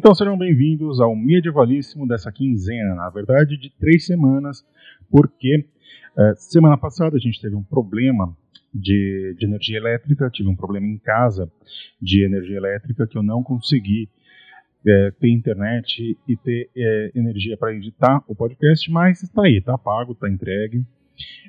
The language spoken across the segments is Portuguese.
Então sejam bem-vindos ao medievalíssimo dessa quinzena, na verdade de três semanas, porque é, semana passada a gente teve um problema de, de, energia elétrica, tive um problema em casa de energia elétrica que eu não consegui é, ter internet e ter é, energia para editar o podcast, mas está aí, está pago, está entregue.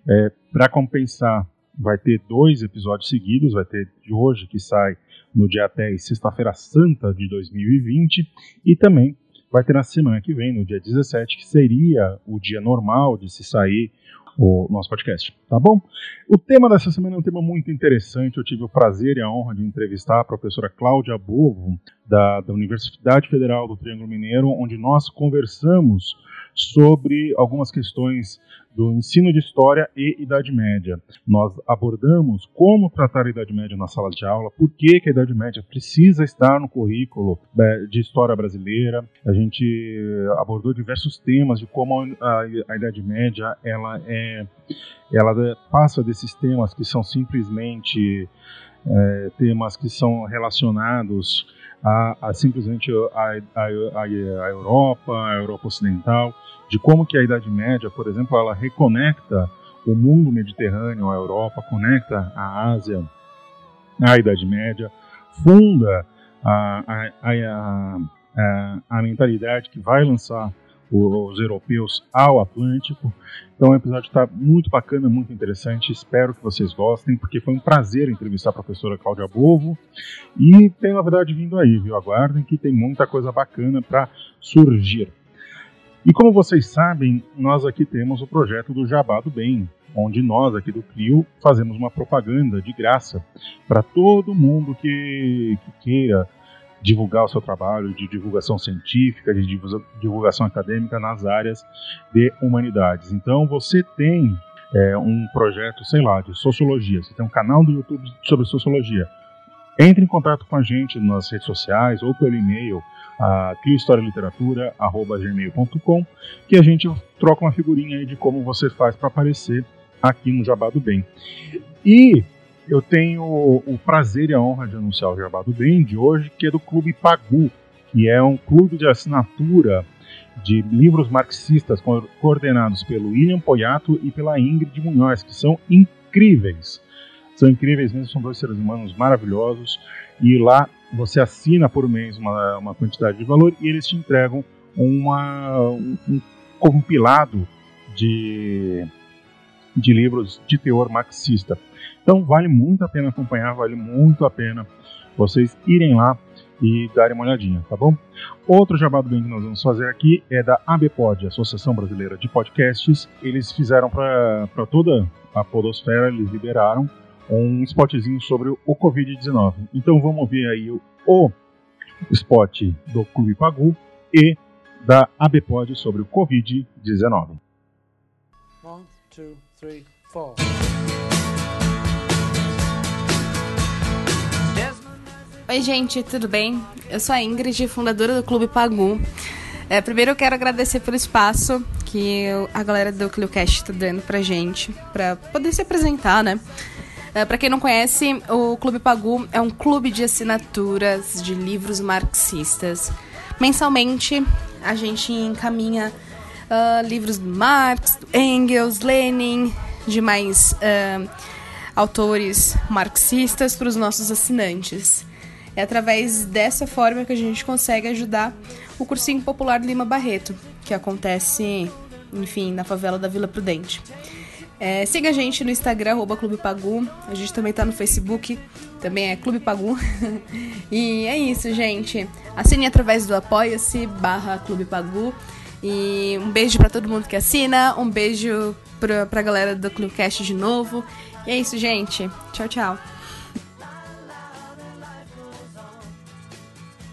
É, para compensar, vai ter dois episódios seguidos, vai ter de hoje que sai no dia 10, sexta-feira santa de 2020, e também vai ter na semana que vem, no dia 17, que seria o dia normal de se sair o nosso podcast, tá bom? O tema dessa semana é um tema muito interessante. Eu tive o prazer e a honra de entrevistar a professora Cláudia Bovo, da, da Universidade Federal do Triângulo Mineiro, onde nós conversamos sobre algumas questões do ensino de história e Idade Média. Nós abordamos como tratar a Idade Média na sala de aula, por que, que a Idade Média precisa estar no currículo né, de história brasileira. A gente abordou diversos temas de como a, Idade Média ela é, ela passa desses temas que são simplesmente é, temas que são relacionados a, a simplesmente a, a, a, Europa, a Europa Ocidental, de como que a Idade Média, por exemplo, ela reconecta o mundo mediterrâneo à Europa, conecta a Ásia à Idade Média, funda a, a, a, a mentalidade que vai lançar os europeus ao Atlântico. Então o episódio está muito bacana, muito interessante. Espero que vocês gostem, porque foi um prazer entrevistar a professora Cláudia Bovo. E tem novidade vindo aí, viu? Aguardem que tem muita coisa bacana para surgir. E como vocês sabem, nós aqui temos o projeto do Jabá do Bem, onde nós aqui do CRIO fazemos uma propaganda de graça para todo mundo que, que queira divulgar o seu trabalho de divulgação científica, de divulgação acadêmica nas áreas de humanidades. Então, você tem é, um projeto, sei lá, de sociologia, você tem um canal do YouTube sobre sociologia. Entre em contato com a gente nas redes sociais ou pelo e-mail a criohistorialiteratura.gmail.com que a gente troca uma figurinha aí de como você faz para aparecer aqui no Jabá do Bem. E eu tenho o prazer e a honra de anunciar o Jabá do Bem de hoje, que é do Clube Pagu, que é um clube de assinatura de livros marxistas coordenados pelo William Poyato e pela Ingrid Munhoz, que são incríveis. São incríveis mesmo, são dois seres humanos maravilhosos. E lá você assina por mês uma, uma quantidade de valor e eles te entregam uma, um, um compilado de, de livros de teor marxista. Então vale muito a pena acompanhar, vale muito a pena vocês irem lá e darem uma olhadinha, tá bom? Outro jabá do bem que nós vamos fazer aqui é da ABPOD, Associação Brasileira de Podcasts. Eles fizeram para toda a podosfera, eles liberaram um spotzinho sobre o Covid-19. Então vamos ver aí o, o spot do Clube Pagu e da ABPOD sobre o Covid-19. One, two, three, four. Oi, gente, tudo bem? Eu sou a Ingrid, fundadora do Clube Pagu. É, primeiro eu quero agradecer pelo espaço que a galera do ClioCast está dando pra gente, para poder se apresentar, né? É, para quem não conhece, o Clube Pagu é um clube de assinaturas de livros marxistas. Mensalmente, a gente encaminha uh, livros do Marx, Engels, Lenin, demais uh, autores marxistas para os nossos assinantes. É através dessa forma que a gente consegue ajudar o cursinho popular Lima Barreto, que acontece, enfim, na favela da Vila Prudente. É, siga a gente no Instagram, arroba Clube Pagu. A gente também tá no Facebook, também é Clube Pagu. e é isso, gente. Assine através do Apoia-se barra Clube Pagu. E um beijo para todo mundo que assina. Um beijo pra, pra galera do Clubecast de novo. E é isso, gente. Tchau, tchau.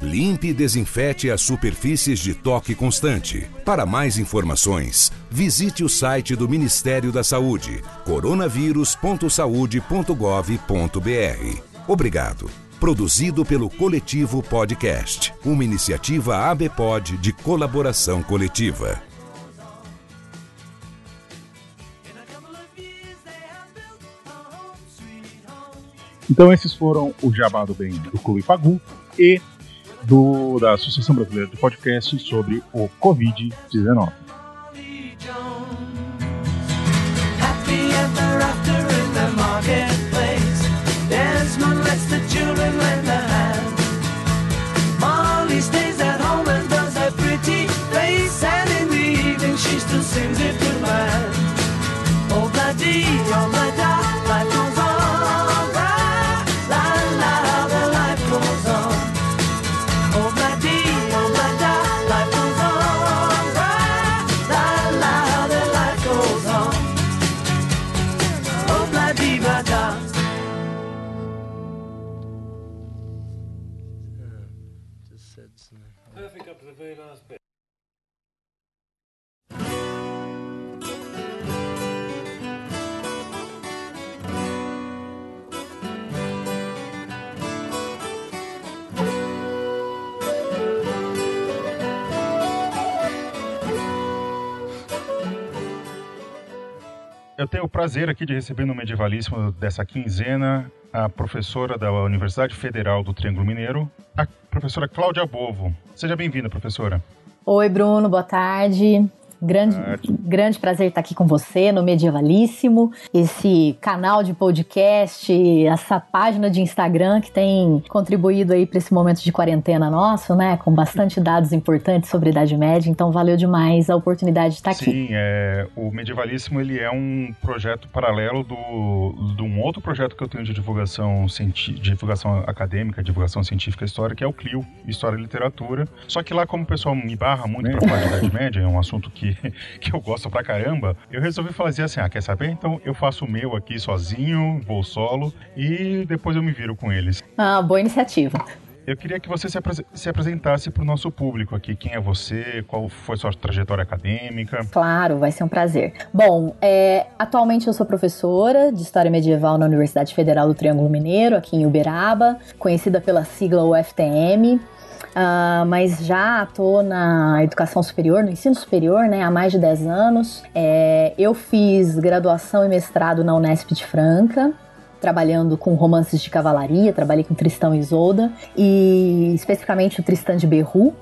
Limpe e desinfete as superfícies de toque constante. Para mais informações, visite o site do Ministério da Saúde, coronavírus.saude.gov.br. Obrigado. Produzido pelo Coletivo Podcast, uma iniciativa ABPOD de colaboração coletiva. Então esses foram o Jabá do Bem do Clube Pagu e do, da Associação Brasileira de Podcast sobre o Covid-19. sings it goodbye. Oh, bloody, oh, bloody. Eu tenho o prazer aqui de receber no Medievalíssimo dessa quinzena a professora da Universidade Federal do Triângulo Mineiro, a professora Cláudia Bovo. Seja bem-vinda, professora. Oi, Bruno, boa tarde. Grande, grande prazer estar aqui com você no Medievalíssimo, esse canal de podcast, essa página de Instagram que tem contribuído aí para esse momento de quarentena nosso, né? Com bastante dados importantes sobre a Idade Média, então valeu demais a oportunidade de estar Sim, aqui. Sim, é, o Medievalíssimo ele é um projeto paralelo do, de um outro projeto que eu tenho de divulgação, de divulgação acadêmica, divulgação científica histórica, que é o CLIO, História e Literatura. Só que lá, como o pessoal me barra muito para falar de Idade Média, é um assunto que que, eu gosto pra caramba, eu resolvi fazer assim, ah, quer saber? Então eu faço o meu aqui sozinho, vou solo, e depois eu me viro com eles. Ah, boa iniciativa. Eu queria que você se, apres se apresentasse para o nosso público aqui. Quem é você? Qual foi sua trajetória acadêmica? Claro, vai ser um prazer. Bom, é, atualmente eu sou professora de História Medieval na Universidade Federal do Triângulo Mineiro, aqui em Uberaba, conhecida pela sigla UFTM. Uh, mas já estou na educação superior, no ensino superior, né, há mais de 10 anos. É, eu fiz graduação e mestrado na Unesp de Franca, trabalhando com romances de cavalaria, trabalhei com Tristão e Isolda, e especificamente o Tristan de Berru.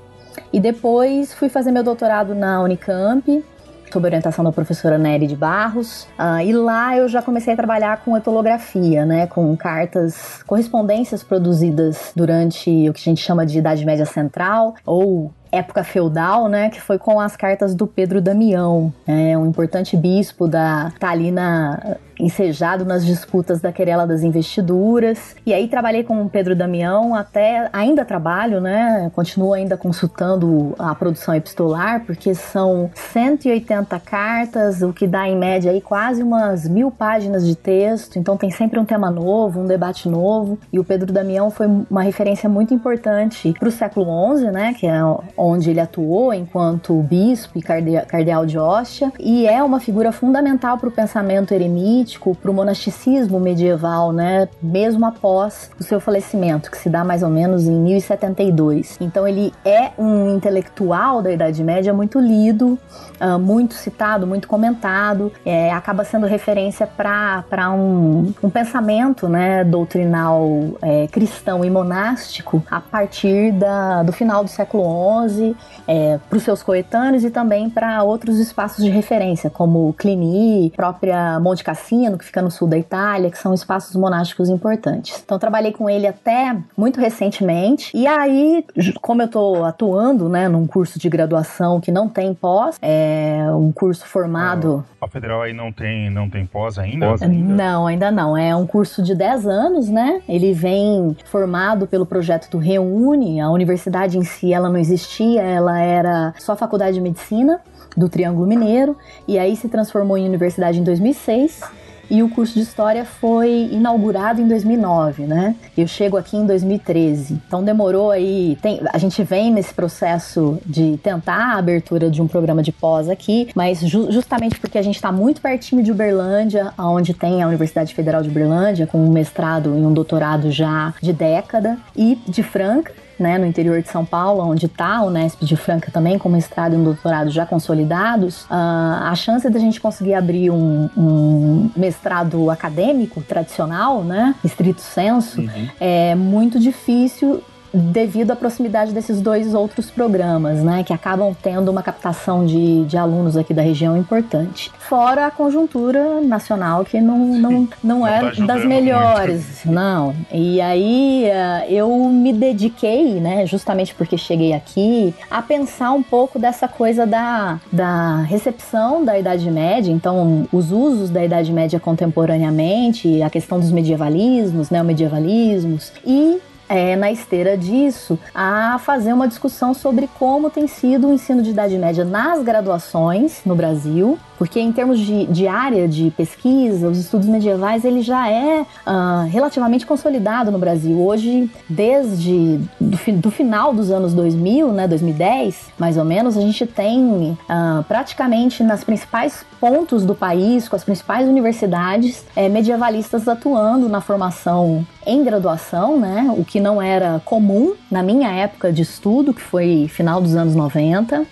E depois fui fazer meu doutorado na Unicamp, sob orientação da professora Nery de Barros. Uh, e lá eu já comecei a trabalhar com etolografia, né, com cartas, correspondências produzidas durante o que a gente chama de Idade Média Central ou época feudal, né, que foi com as cartas do Pedro Damião, é um importante bispo da tá ali na ensejado nas disputas da querela das investiduras. E aí trabalhei com o Pedro Damião até ainda trabalho, né? Continuo ainda consultando a produção epistolar, porque são 180 cartas, o que dá em média aí quase umas mil páginas de texto. Então tem sempre um tema novo, um debate novo. E o Pedro Damião foi uma referência muito importante para o século XI, né? Que é onde ele atuou enquanto bispo e cardeal de Ostia. E é uma figura fundamental para o pensamento eremita para o monasticismo medieval, né? Mesmo após o seu falecimento, que se dá mais ou menos em 1072. Então ele é um intelectual da Idade Média muito lido, uh, muito citado, muito comentado, é, acaba sendo referência para um, um pensamento, né, doutrinal é, cristão e monástico a partir da, do final do século XI, é, para os seus coetâneos e também para outros espaços de referência, como Cluny, própria Monte Cassino que fica no sul da Itália, que são espaços monásticos importantes. Então trabalhei com ele até muito recentemente. E aí, como eu estou atuando, né, num curso de graduação que não tem pós, é um curso formado. A federal aí não tem, não tem pós ainda? Pós ainda? Não, ainda não. É um curso de 10 anos, né? Ele vem formado pelo projeto do Reúne. A universidade em si ela não existia, ela era só faculdade de medicina do Triângulo Mineiro e aí se transformou em universidade em 2006 e o curso de História foi inaugurado em 2009, né? Eu chego aqui em 2013. Então demorou aí, tem, a gente vem nesse processo de tentar a abertura de um programa de pós aqui, mas ju justamente porque a gente está muito pertinho de Uberlândia, onde tem a Universidade Federal de Uberlândia, com um mestrado e um doutorado já de década, e de Franca, né, no interior de São Paulo, onde está o Unesp de Franca também, com mestrado e um doutorado já consolidados, uh, a chance da gente conseguir abrir um, um, mestrado acadêmico tradicional, né, estrito senso, uhum. é muito difícil devido à proximidade desses dois outros programas, né, que acabam tendo uma captação de, de alunos aqui da região importante. Fora a conjuntura nacional, que não, não, não é tá das melhores, muito. não. E aí eh, eu me dediquei, né, justamente porque cheguei aqui, a pensar um pouco dessa coisa da, da recepção da Idade Média, então os usos da Idade Média contemporaneamente, a questão dos medievalismos, neomedievalismos, e é, na esteira disso, a fazer uma discussão sobre como tem sido o ensino de Idade Média nas graduações no Brasil, porque em termos de, de área de pesquisa, os estudos medievais ele já é uh, relativamente consolidado no Brasil. Hoje, desde do, do, final dos anos 2000, né, 2010, mais ou menos, a gente tem uh, praticamente nas principais pontos do país, com as principais universidades, é, medievalistas atuando na formação em graduação, né, o que não era comum na minha época de estudo, que foi final dos anos 90.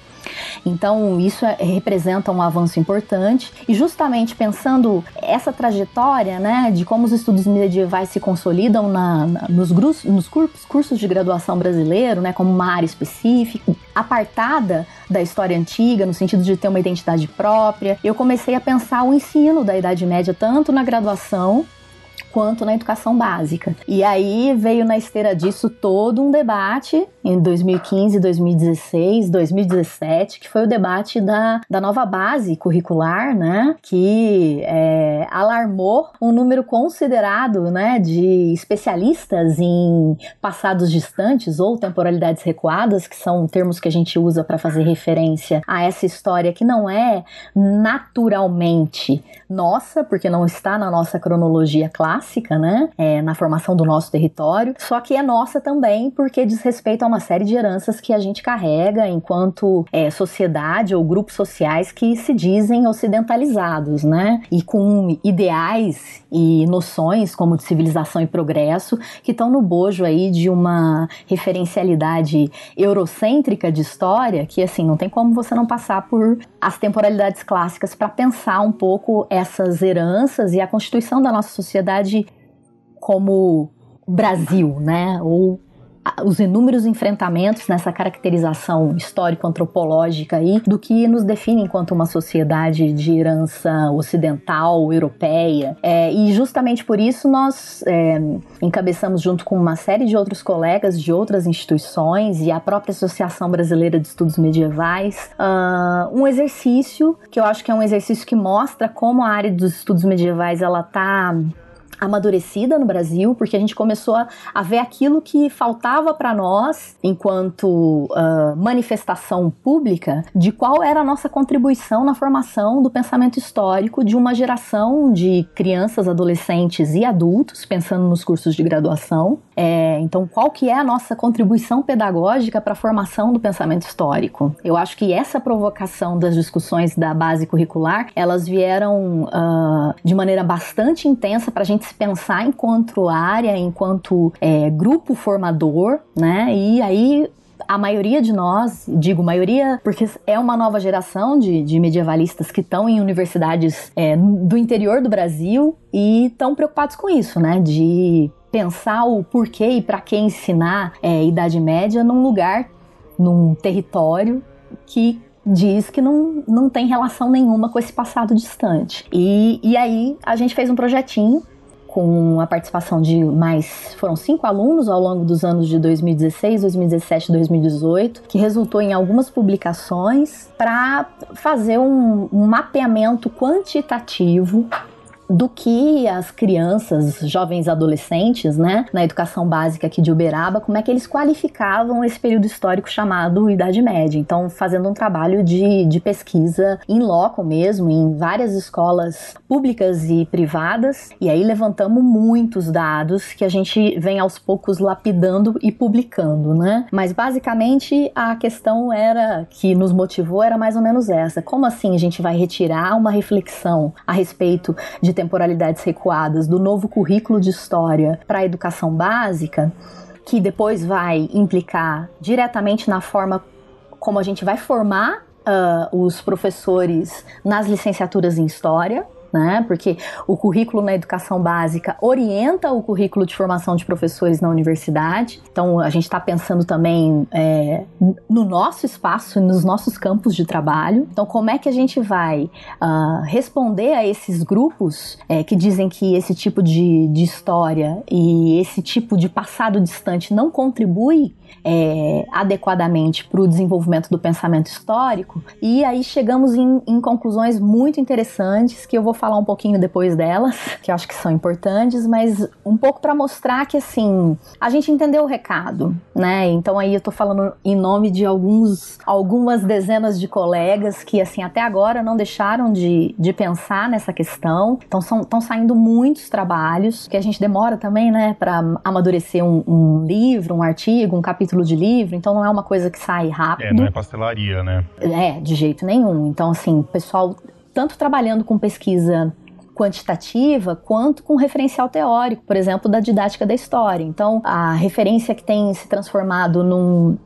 Então, isso é, representa um avanço importante. E justamente pensando essa trajetória, né, de como os estudos medievais se consolidam na, na, nos, grupos, nos cursos, cursos de graduação brasileiro, né, como uma área específica, apartada da história antiga, no sentido de ter uma identidade própria, eu comecei a pensar o ensino da Idade Média, tanto na graduação quanto na educação básica. E aí veio na esteira disso todo um debate em 2015, 2016, 2017, que foi o debate da, da nova base curricular, né? Que é, alarmou um número considerado né, de especialistas em passados distantes ou temporalidades recuadas, que são termos que a gente usa para fazer referência a essa história que não é naturalmente nossa, porque não está na nossa cronologia clássica, né? É, na formação do nosso território, só que é nossa também porque diz respeito a uma série de heranças que a gente carrega enquanto é, sociedade ou grupos sociais que se dizem ocidentalizados, né? E com ideais e noções como de civilização e progresso que estão no bojo aí de uma referencialidade eurocêntrica de história que assim não tem como você não passar por as temporalidades clássicas para pensar um pouco essas heranças e a constituição da nossa sociedade como Brasil, né? Ou os inúmeros enfrentamentos nessa caracterização histórico-antropológica aí do que nos define enquanto uma sociedade de herança ocidental, europeia. É, e justamente por isso nós é, encabeçamos, junto com uma série de outros colegas de outras instituições e a própria Associação Brasileira de Estudos Medievais, uh, um exercício que eu acho que é um exercício que mostra como a área dos estudos medievais ela está amadurecida no Brasil, porque a gente começou a, a ver aquilo que faltava para nós, enquanto uh, manifestação pública, de qual era a nossa contribuição na formação do pensamento histórico de uma geração de crianças, adolescentes e adultos, pensando nos cursos de graduação. É, então, qual que é a nossa contribuição pedagógica para a formação do pensamento histórico? Eu acho que essa provocação das discussões da base curricular, elas vieram uh, de maneira bastante intensa para a gente se pensar enquanto área, enquanto é, grupo formador, né? E aí a maioria de nós, digo maioria porque é uma nova geração de, de medievalistas que estão em universidades é, do interior do Brasil e estão preocupados com isso, né? De pensar o porquê e para que ensinar é, Idade Média num lugar, num território que diz que não, não tem relação nenhuma com esse passado distante. E, e aí a gente fez um projetinho com a participação de mais foram cinco alunos ao longo dos anos de 2016, 2017 e 2018, que resultou em algumas publicações para fazer um, um mapeamento quantitativo do que as crianças, jovens adolescentes, né, na educação básica aqui de Uberaba, como é que eles qualificavam esse período histórico chamado Idade Média. Então, fazendo um trabalho de, de pesquisa em loco mesmo, em várias escolas públicas e privadas, e aí levantamos muitos dados que a gente vem aos poucos lapidando e publicando, né? Mas basicamente a questão era que nos motivou era mais ou menos essa: como assim a gente vai retirar uma reflexão a respeito de temporalidades recuadas do novo currículo de história para a educação básica, que depois vai implicar diretamente na forma como a gente vai formar uh, os professores nas licenciaturas em história, né? Porque o currículo na educação básica orienta o currículo de formação de professores na universidade. Então a gente está pensando também é, no nosso espaço, nos nossos campos de trabalho. Então como é que a gente vai uh, responder a esses grupos é, que dizem que esse tipo de, de história e esse tipo de passado distante não contribui é, adequadamente para o desenvolvimento do pensamento histórico. E aí chegamos em, em, conclusões muito interessantes que eu vou falar um pouquinho depois delas, que eu acho que são importantes, mas um pouco para mostrar que assim a gente entendeu o recado, né? Então aí eu estou falando em nome de alguns, algumas dezenas de colegas que assim até agora não deixaram de, de pensar nessa questão. Então estão saindo muitos trabalhos que a gente demora também, né, para amadurecer um, um livro, um artigo, um capítulo capítulo de livro, então não é uma coisa que sai rápido. É, não é pastelaria, né? É, de jeito nenhum. Então, assim, o pessoal tanto trabalhando com pesquisa quantitativa quanto com referencial teórico, por exemplo, da didática da história. Então, a referência que tem se transformado num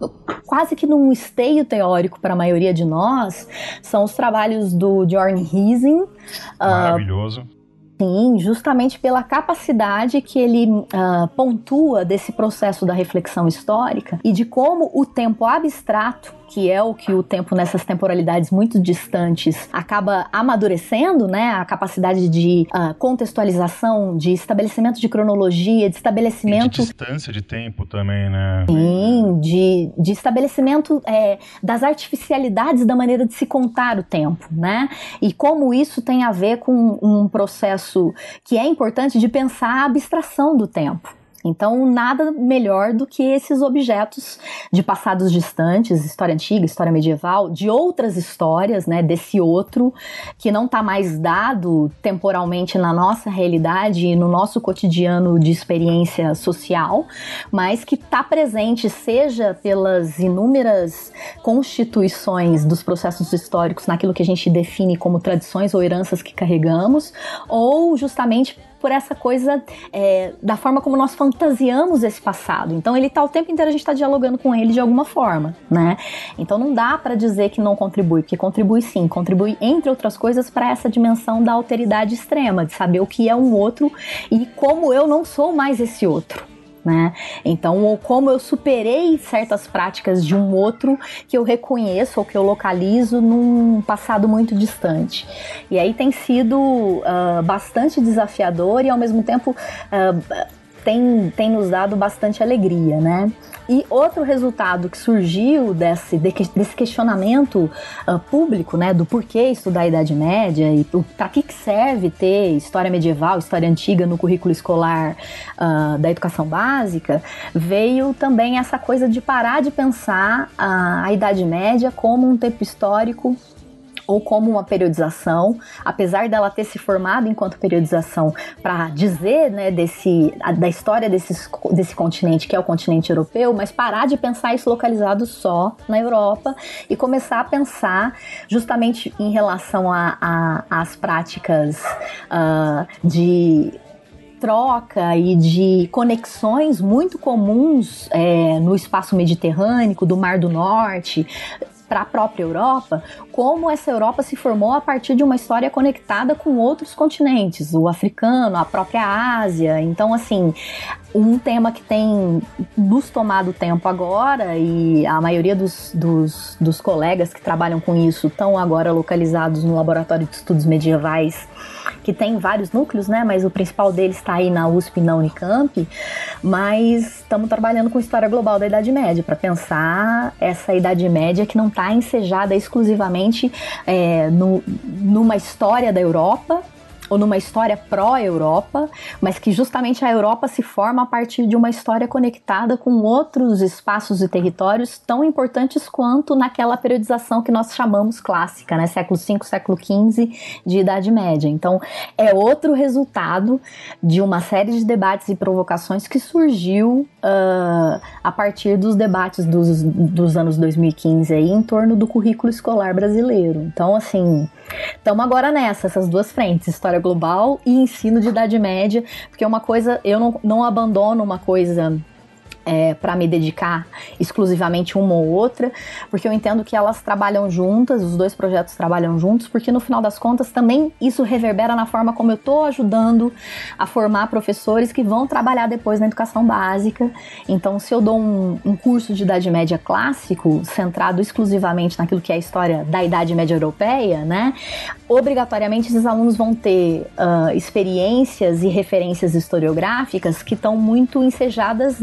quase que num esteio teórico para a maioria de nós são os trabalhos do Jorn Hiesing. Ah, Maravilhoso. Uh, Sim, justamente pela capacidade que ele uh, pontua desse processo da reflexão histórica e de como o tempo abstrato que é o que o tempo nessas temporalidades muito distantes acaba amadurecendo, né? A capacidade de uh, contextualização, de estabelecimento de cronologia, de estabelecimento. E de distância de tempo também, né? Sim, de, de estabelecimento é, das artificialidades da maneira de se contar o tempo, né? E como isso tem a ver com um processo que é importante de pensar a abstração do tempo. Então, nada melhor do que esses objetos de passados distantes, história antiga, história medieval, de outras histórias, né, desse outro que não está mais dado temporalmente na nossa realidade e no nosso cotidiano de experiência social, mas que está presente seja pelas inúmeras constituições dos processos históricos naquilo que a gente define como tradições ou heranças que carregamos, ou justamente por essa coisa é, da forma como nós fantasiamos esse passado. Então ele está o tempo inteiro a gente está dialogando com ele de alguma forma, né? Então não dá para dizer que não contribui, porque contribui sim, contribui entre outras coisas para essa dimensão da alteridade extrema, de saber o que é um outro e como eu não sou mais esse outro né? Então, como eu superei certas práticas de um outro que eu reconheço ou que eu localizo num passado muito distante. E aí tem sido uh, bastante desafiador e ao mesmo tempo uh, tem, tem nos dado bastante alegria, né? E outro resultado que surgiu desse, desse questionamento uh, público, né, do porquê estudar a Idade Média e para que, que serve ter história medieval, história antiga no currículo escolar uh, da educação básica, veio também essa coisa de parar de pensar a, a Idade Média como um tempo histórico ou como uma periodização, apesar dela ter se formado enquanto periodização para dizer né, desse, da história desse desse continente, que é o continente europeu, mas parar de pensar isso localizado só na Europa e começar a pensar justamente em relação às práticas uh, de troca e de conexões muito comuns é, no espaço mediterrâneo, do Mar do Norte, para a própria Europa, como essa Europa se formou a partir de uma história conectada com outros continentes, o africano, a própria Ásia. Então, assim, um tema que tem nos tomado tempo agora, e a maioria dos, dos, dos colegas que trabalham com isso estão agora localizados no Laboratório de Estudos Medievais, que tem vários núcleos, né? Mas o principal deles está aí na USP e na Unicamp. Mas estamos trabalhando com história global da Idade Média, para pensar essa Idade Média que não está ensejada exclusivamente é, no, numa história da Europa ou numa história pró-Europa, mas que justamente a Europa se forma a partir de uma história conectada com outros espaços e territórios tão importantes quanto naquela periodização que nós chamamos clássica, né? Século V, século XV de Idade Média. Então, é outro resultado de uma série de debates e provocações que surgiu uh, a partir dos debates dos, dos anos 2015 aí, em torno do currículo escolar brasileiro. Então, assim, estamos agora nessa, essas duas frentes, história global e ensino de Idade Média, porque é uma coisa, eu não, não abandono uma coisa é, para me dedicar exclusivamente uma ou outra, porque eu entendo que elas trabalham juntas, os dois projetos trabalham juntos, porque no final das contas também isso reverbera na forma como eu estou ajudando a formar professores que vão trabalhar depois na educação básica. Então, se eu dou um, um curso de Idade Média clássico, centrado exclusivamente naquilo que é a história da Idade Média Europeia, né, obrigatoriamente esses alunos vão ter uh, experiências e referências historiográficas que estão muito ensejadas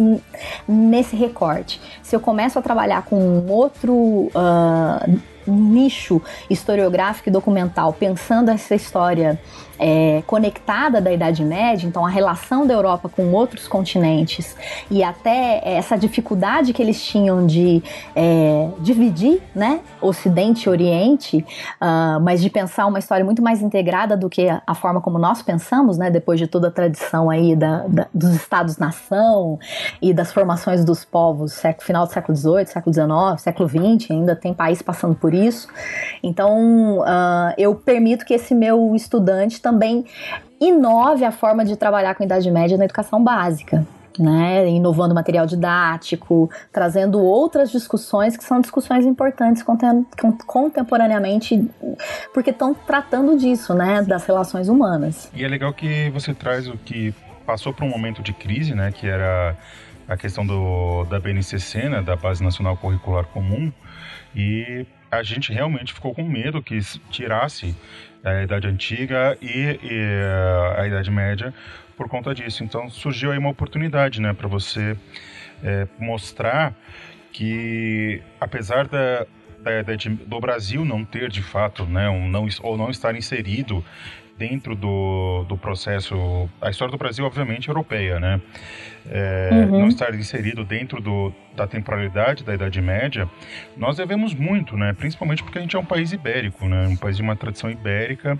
nesse recorte. Se eu começo a trabalhar com um outro uh, nicho historiográfico e documental, pensando essa história é, conectada da Idade Média, então a relação da Europa com outros continentes e até essa dificuldade que eles tinham de é, dividir, né, Ocidente e Oriente, uh, mas de pensar uma história muito mais integrada do que a forma como nós pensamos, né, depois de toda a tradição aí da, da, dos Estados-nação e das formações dos povos, século, final do século XVIII, século XIX, século XX, ainda tem país passando por isso. Então, uh, eu permito que esse meu estudante também inove a forma de trabalhar com Idade Média na educação básica. Né, inovando material didático, trazendo outras discussões que são discussões importantes contemporaneamente, porque estão tratando disso, né, das relações humanas. E é legal que você traz o que passou por um momento de crise, né, que era a questão do, da BNCC, né, da Base Nacional Curricular Comum, e a gente realmente ficou com medo que tirasse a Idade Antiga e, e eh, a Idade Média por conta disso. Então surgiu aí uma oportunidade, né, para você é, mostrar que apesar da, da, da, do Brasil não ter de fato, né, um não, ou não estar inserido dentro do, do processo, a história do Brasil obviamente é europeia, né, é, uhum. não estar inserido dentro do, da temporalidade da Idade Média, nós devemos muito, né? Principalmente porque a gente é um país ibérico, né? Um país de uma tradição ibérica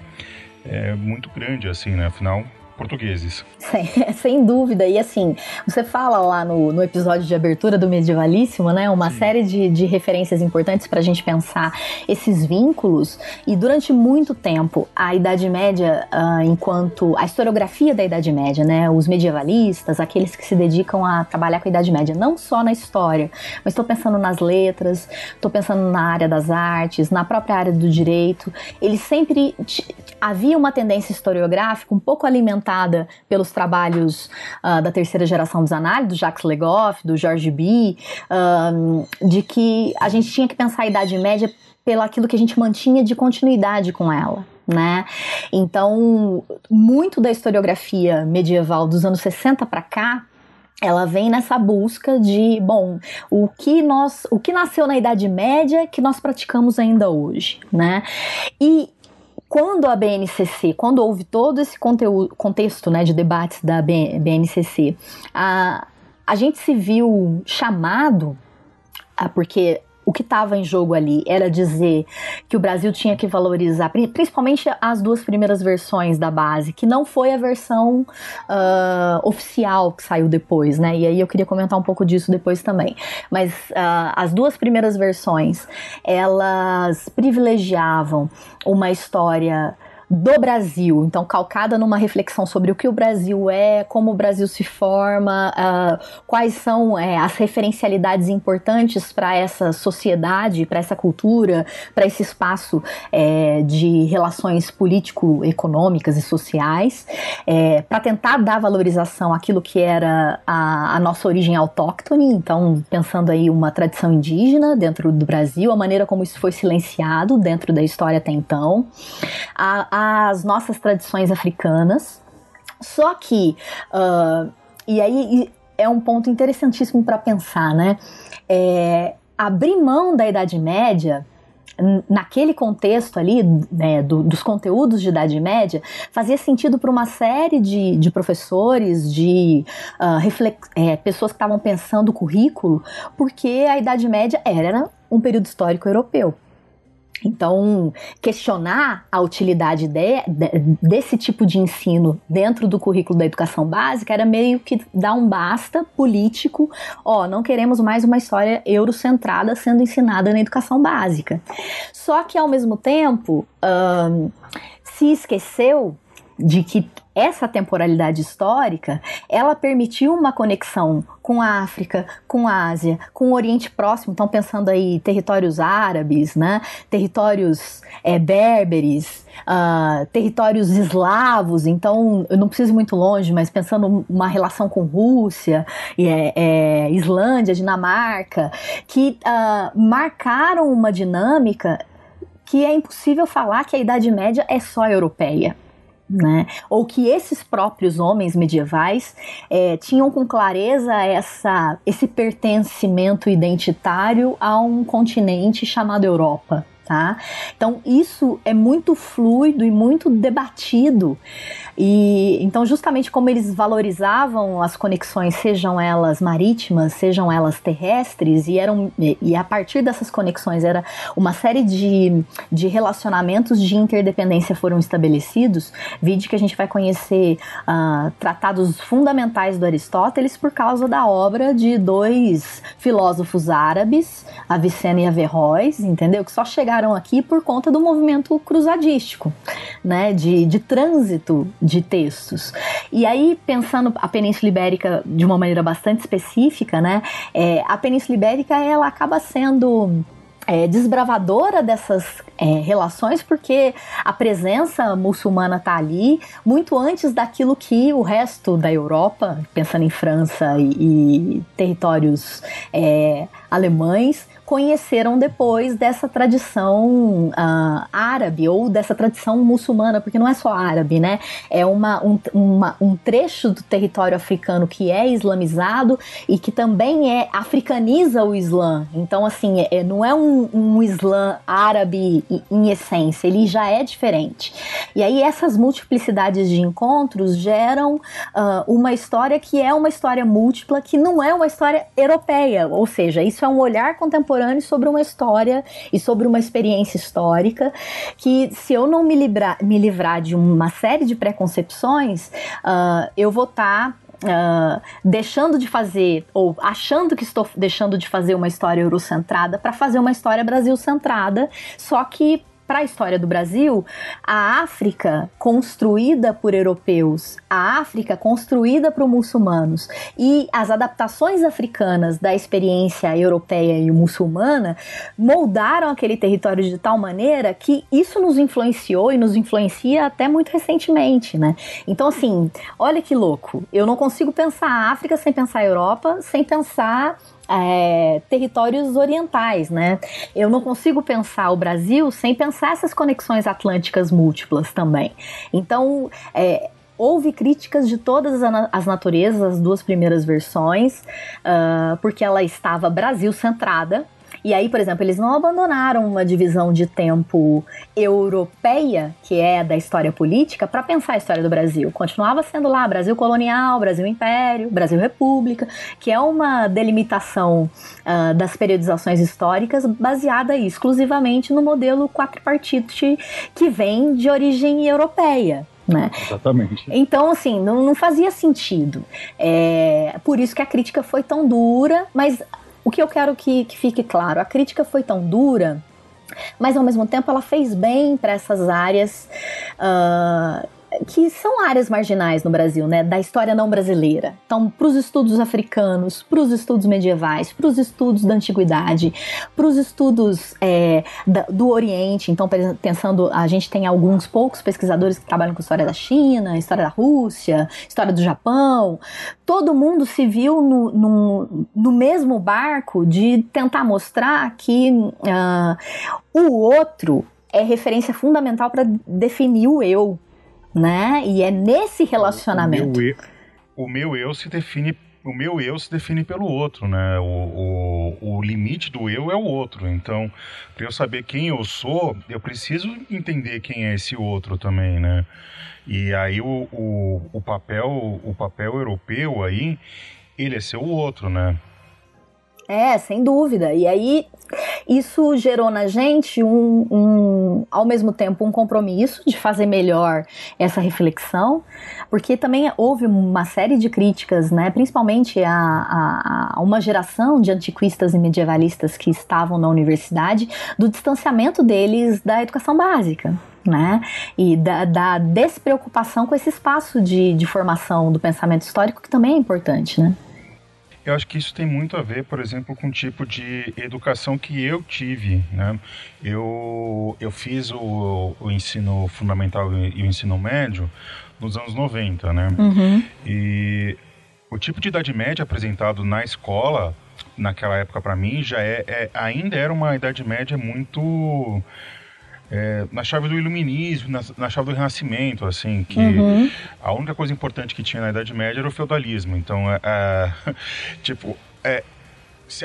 é, muito grande, assim, né? Afinal, portugueses. Sem, sem, dúvida. E assim, você fala lá no, no episódio de abertura do Medievalíssimo, né? Uma Sim. série de, de referências importantes para a gente pensar esses vínculos. E durante muito tempo, a Idade Média, uh, enquanto a historiografia da Idade Média, né? Os medievalistas, aqueles que se dedicam a trabalhar com a Idade Média, não só na história, mas estou pensando nas letras, estou pensando na área das artes, na própria área do direito. Eles sempre havia uma tendência historiográfica um pouco alimentada pelos trabalhos uh, da terceira geração dos análises, do Jacques Legoff, do George B, um, de que a gente tinha que pensar a Idade Média pelo aquilo que a gente mantinha de continuidade com ela. Né? Então, muito da historiografia medieval dos anos 60 para cá ela vem nessa busca de, bom, o que nós, o que nasceu na Idade Média que nós praticamos ainda hoje, né? E quando a BNCC, quando houve todo esse conteúdo, contexto né, de debates da BNCC, a, a gente se viu chamado, porque o que estava em jogo ali era dizer que o Brasil tinha que valorizar, principalmente as duas primeiras versões da base, que não foi a versão uh, oficial que saiu depois, né? E aí eu queria comentar um pouco disso depois também. Mas uh, as duas primeiras versões, elas privilegiavam uma história do Brasil, então calcada numa reflexão sobre o que o Brasil é, como o Brasil se forma, uh, quais são é, as referencialidades importantes para essa sociedade, para essa cultura, para esse espaço é, de relações político-econômicas e sociais, é, para tentar dar valorização àquilo que era a, a nossa origem autóctone, então pensando aí uma tradição indígena dentro do Brasil, a maneira como isso foi silenciado dentro da história até então. A, as nossas tradições africanas. Só que, uh, e aí é um ponto interessantíssimo para pensar, né? É, abrir mão da Idade Média naquele contexto ali, né, do, dos conteúdos de Idade Média, fazia sentido para uma série de, de professores, de uh, reflex, é, pessoas que estavam pensando o currículo, porque a Idade Média era um período histórico europeu. Então, questionar a utilidade de, de, desse tipo de ensino dentro do currículo da educação básica era meio que dar um basta político. Ó, não queremos mais uma história eurocentrada sendo ensinada na educação básica. Só que, ao mesmo tempo, se esqueceu de que essa temporalidade histórica, ela permitiu uma conexão com a África, com a Ásia, com o Oriente Próximo. Então, pensando aí territórios árabes, né? territórios é, berberes, uh, territórios eslavos. Então, eu não preciso ir muito longe, mas pensando uma relação com Rússia, é, é, Islândia, Dinamarca, que uh, marcaram uma dinâmica que é impossível falar que a Idade Média é só europeia né? Ou que esses próprios homens medievais é, tinham com clareza essa, esse pertencimento identitário a um continente chamado Europa. Tá? Então isso é muito fluido e muito debatido e então, justamente como eles valorizavam as conexões, sejam elas marítimas, sejam elas terrestres, e eram e a partir dessas conexões era uma série de, de relacionamentos de interdependência foram estabelecidos. Vídeo que a gente vai conhecer uh, tratados fundamentais do Aristóteles por causa da obra de dois filósofos árabes, Avicena e Averroes, entendeu? Que só chegaram aqui por conta do movimento cruzadístico, né? De, de trânsito de textos. E aí, pensando a Península Ibérica de uma maneira bastante específica, né? É, a Península Ibérica ela acaba sendo é, desbravadora dessas é, relações, porque a presença muçulmana está ali muito antes daquilo que o resto da Europa, pensando em França e, e territórios é, alemães, conheceram depois dessa tradição uh, árabe ou dessa tradição muçulmana, porque não é só árabe, né? É uma, um, uma, um trecho do território africano que é islamizado e que também é africaniza o Islã. Então, assim, é, não é um, um Islã árabe em essência, ele já é diferente. E aí essas multiplicidades de encontros geram uh, uma história que é uma história múltipla, que não é uma história europeia, ou seja, isso é um olhar contemporâneo sobre uma história e sobre uma experiência histórica que, se eu não me livrar, me livrar de uma série de preconcepções, uh, eu vou estar. Tá Uh, deixando de fazer, ou achando que estou deixando de fazer uma história eurocentrada para fazer uma história Brasil-centrada, só que para a história do Brasil, a África construída por europeus, a África construída por muçulmanos e as adaptações africanas da experiência europeia e muçulmana moldaram aquele território de tal maneira que isso nos influenciou e nos influencia até muito recentemente, né? Então, assim, olha que louco. Eu não consigo pensar a África sem pensar a Europa, sem pensar é, territórios orientais, né? Eu não consigo pensar o Brasil sem pensar essas conexões atlânticas múltiplas também. Então, é, houve críticas de todas as naturezas, as duas primeiras versões, uh, porque ela estava Brasil centrada, e aí, por exemplo, eles não abandonaram uma divisão de tempo europeia, que é da história política, para pensar a história do Brasil. Continuava sendo lá Brasil colonial, Brasil império, Brasil república, que é uma delimitação uh, das periodizações históricas baseada exclusivamente no modelo quatripartite que vem de origem europeia. Né? Exatamente. Então, assim, não, não fazia sentido. É, por isso que a crítica foi tão dura, mas o que eu quero que, que fique claro, a crítica foi tão dura mas ao mesmo tempo ela fez bem para essas áreas uh, que são áreas marginais no Brasil, né, da história não brasileira. Então, para os estudos africanos, para os estudos medievais, para os estudos da antiguidade, para os estudos é, da, do Oriente. Então, pensando, a gente tem alguns poucos pesquisadores que trabalham com história da China, história da Rússia, história do Japão. Todo mundo se viu no, no, no mesmo barco de tentar mostrar que uh, o outro é referência fundamental para definir o eu, né? E é nesse relacionamento. O meu, eu, o meu eu se define o meu eu se define pelo outro, né? O, o, o limite do eu é o outro. Então, para eu saber quem eu sou, eu preciso entender quem é esse outro também, né? E aí o, o, o papel o papel europeu aí, ele é ser o outro, né? É, sem dúvida. E aí isso gerou na gente um, um, ao mesmo tempo um compromisso de fazer melhor essa reflexão, porque também houve uma série de críticas, né, principalmente a, a, a uma geração de antiquistas e medievalistas que estavam na universidade, do distanciamento deles da educação básica. Né? E da, da despreocupação com esse espaço de, de formação do pensamento histórico, que também é importante, né? Eu acho que isso tem muito a ver, por exemplo, com o tipo de educação que eu tive. Né? Eu, eu fiz o, o ensino fundamental e o ensino médio nos anos 90, né? Uhum. E o tipo de idade média apresentado na escola, naquela época para mim, já é, é, ainda era uma idade média muito é, na chave do iluminismo, na, na, chave do renascimento, assim, que uhum. a única coisa importante que tinha na Idade Média era o feudalismo. Então, é, é tipo, é,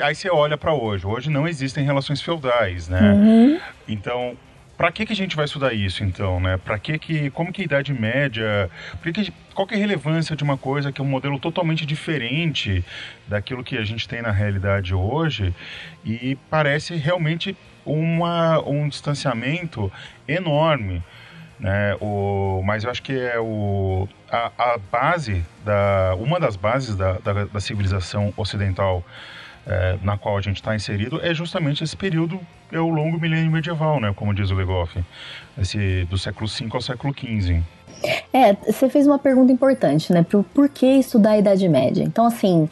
aí você olha para hoje. Hoje não existem relações feudais, né? Uhum. Então, para que que a gente vai estudar isso, então, né? Para que que, como que a Idade Média, que, qual que é a relevância de uma coisa que é um modelo totalmente diferente daquilo que a gente tem na realidade hoje e parece realmente uma, um distanciamento enorme. Né? O, mas eu acho que é o, a, a base, da, uma das bases da, da, da civilização ocidental é, na qual a gente está inserido é justamente esse período, é o longo milênio medieval, né? como diz o Legoff, esse, do século V ao século XV. É, você fez uma pergunta importante, né? Por, por que estudar a Idade Média? Então, assim,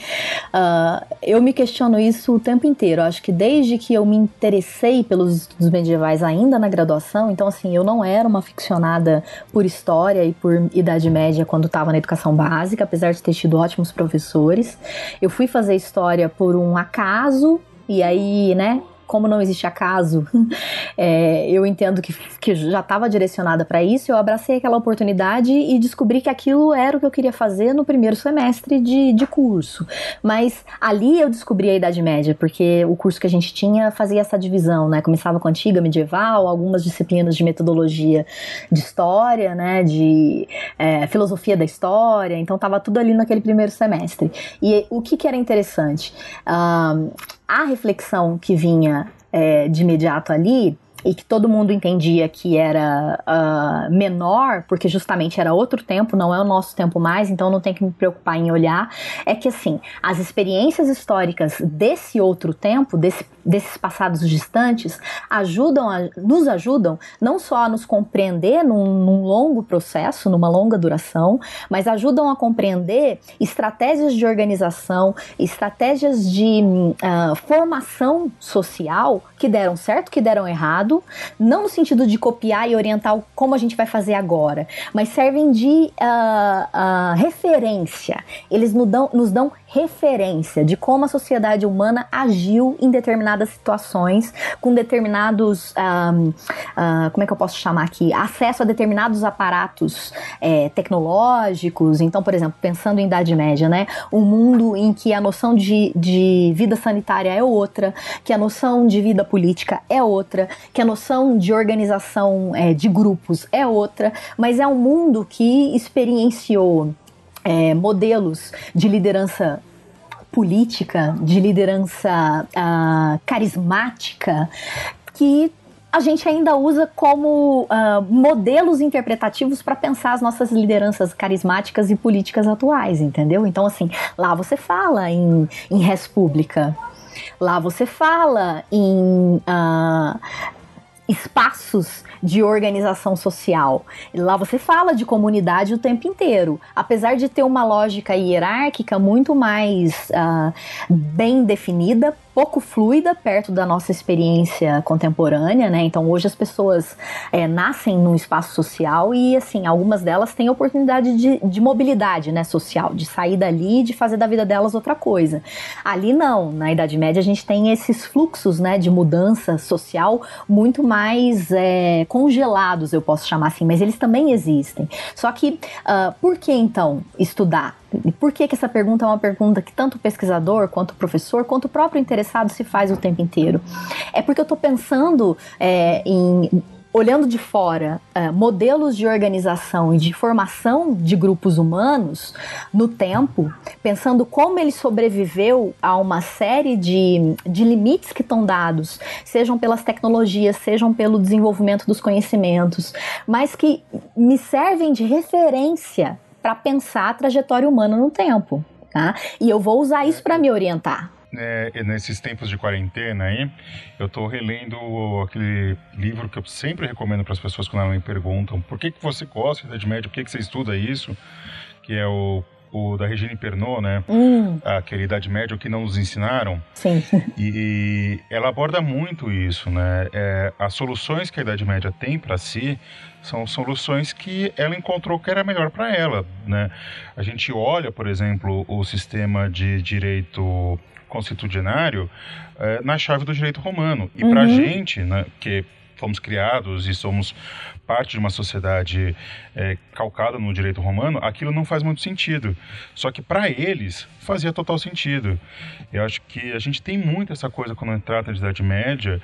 uh, eu me questiono isso o tempo inteiro. Acho que desde que eu me interessei pelos estudos medievais ainda na graduação, então, assim, eu não era uma ficcionada por história e por Idade Média quando estava na educação básica, apesar de ter tido ótimos professores. Eu fui fazer história por um acaso, e aí, né, como não existe acaso, é, eu entendo que, que já estava direcionada para isso, eu abracei aquela oportunidade e descobri que aquilo era o que eu queria fazer no primeiro semestre de, de curso. Mas ali eu descobri a Idade Média, porque o curso que a gente tinha fazia essa divisão, né? Começava com a antiga medieval, algumas disciplinas de metodologia de história, né? De é, filosofia da história, então estava tudo ali naquele primeiro semestre. E o que, que era interessante? Um, a reflexão que vinha é, de imediato ali e que todo mundo entendia que era uh, menor, porque justamente era outro tempo, não é o nosso tempo mais, então não tem que me preocupar em olhar, é que assim, as experiências históricas desse outro tempo, desse, desses passados distantes, ajudam a, nos ajudam não só a nos compreender num, num longo processo, numa longa duração, mas ajudam a compreender estratégias de organização, estratégias de uh, formação social que deram certo, que deram errado não no sentido de copiar e orientar como a gente vai fazer agora, mas servem de uh, uh, referência. Eles nos dão, nos dão referência de como a sociedade humana agiu em determinadas situações, com determinados, um, uh, como é que eu posso chamar aqui, acesso a determinados aparatos é, tecnológicos. Então, por exemplo, pensando em Idade Média, né, um mundo em que a noção de, de vida sanitária é outra, que a noção de vida política é outra, que a noção de organização é, de grupos é outra, mas é um mundo que experienciou é, modelos de liderança política, de liderança uh, carismática, que a gente ainda usa como uh, modelos interpretativos para pensar as nossas lideranças carismáticas e políticas atuais, entendeu? Então, assim, lá você fala em, em res pública, lá você fala em uh, espaços de organização social. Lá você fala de comunidade o tempo inteiro. Apesar de ter uma lógica hierárquica muito mais uh, bem definida, pouco fluida perto da nossa experiência contemporânea, né? Então hoje as pessoas é, nascem num espaço social e assim algumas delas têm oportunidade de, de mobilidade, né, social, de sair dali e de fazer da vida delas outra coisa. Ali não, na Idade Média a gente tem esses fluxos, né, de mudança social muito mais é, congelados, eu posso chamar assim, mas eles também existem. Só que uh, por que então estudar? Por que, que essa pergunta é uma pergunta que tanto o pesquisador, quanto o professor, quanto o próprio interessado se faz o tempo inteiro? É porque eu estou pensando é, em olhando de fora uh, modelos de organização e de formação de grupos humanos no tempo, pensando como ele sobreviveu a uma série de, de limites que estão dados, sejam pelas tecnologias, sejam pelo desenvolvimento dos conhecimentos, mas que me servem de referência para pensar a trajetória humana no tempo. Tá? E eu vou usar isso para me orientar. É, nesses tempos de quarentena aí, eu estou relendo aquele livro que eu sempre recomendo para as pessoas quando elas me perguntam por que, que você gosta da Idade Média, por que, que você estuda isso, que é o o da Regine Pernod, né? Hum. Aquela Idade Média, o que não nos ensinaram. Sim. E, e ela aborda muito isso, né? É, as soluções que a Idade Média tem para si são soluções que ela encontrou que era melhor para ela, né? A gente olha, por exemplo, o sistema de direito constitucionário é, na chave do direito romano. E uhum. para a gente, né, que fomos criados e somos parte de uma sociedade é, calcada no direito romano, aquilo não faz muito sentido. Só que para eles fazia total sentido. Eu acho que a gente tem muito essa coisa quando trata de Idade Média,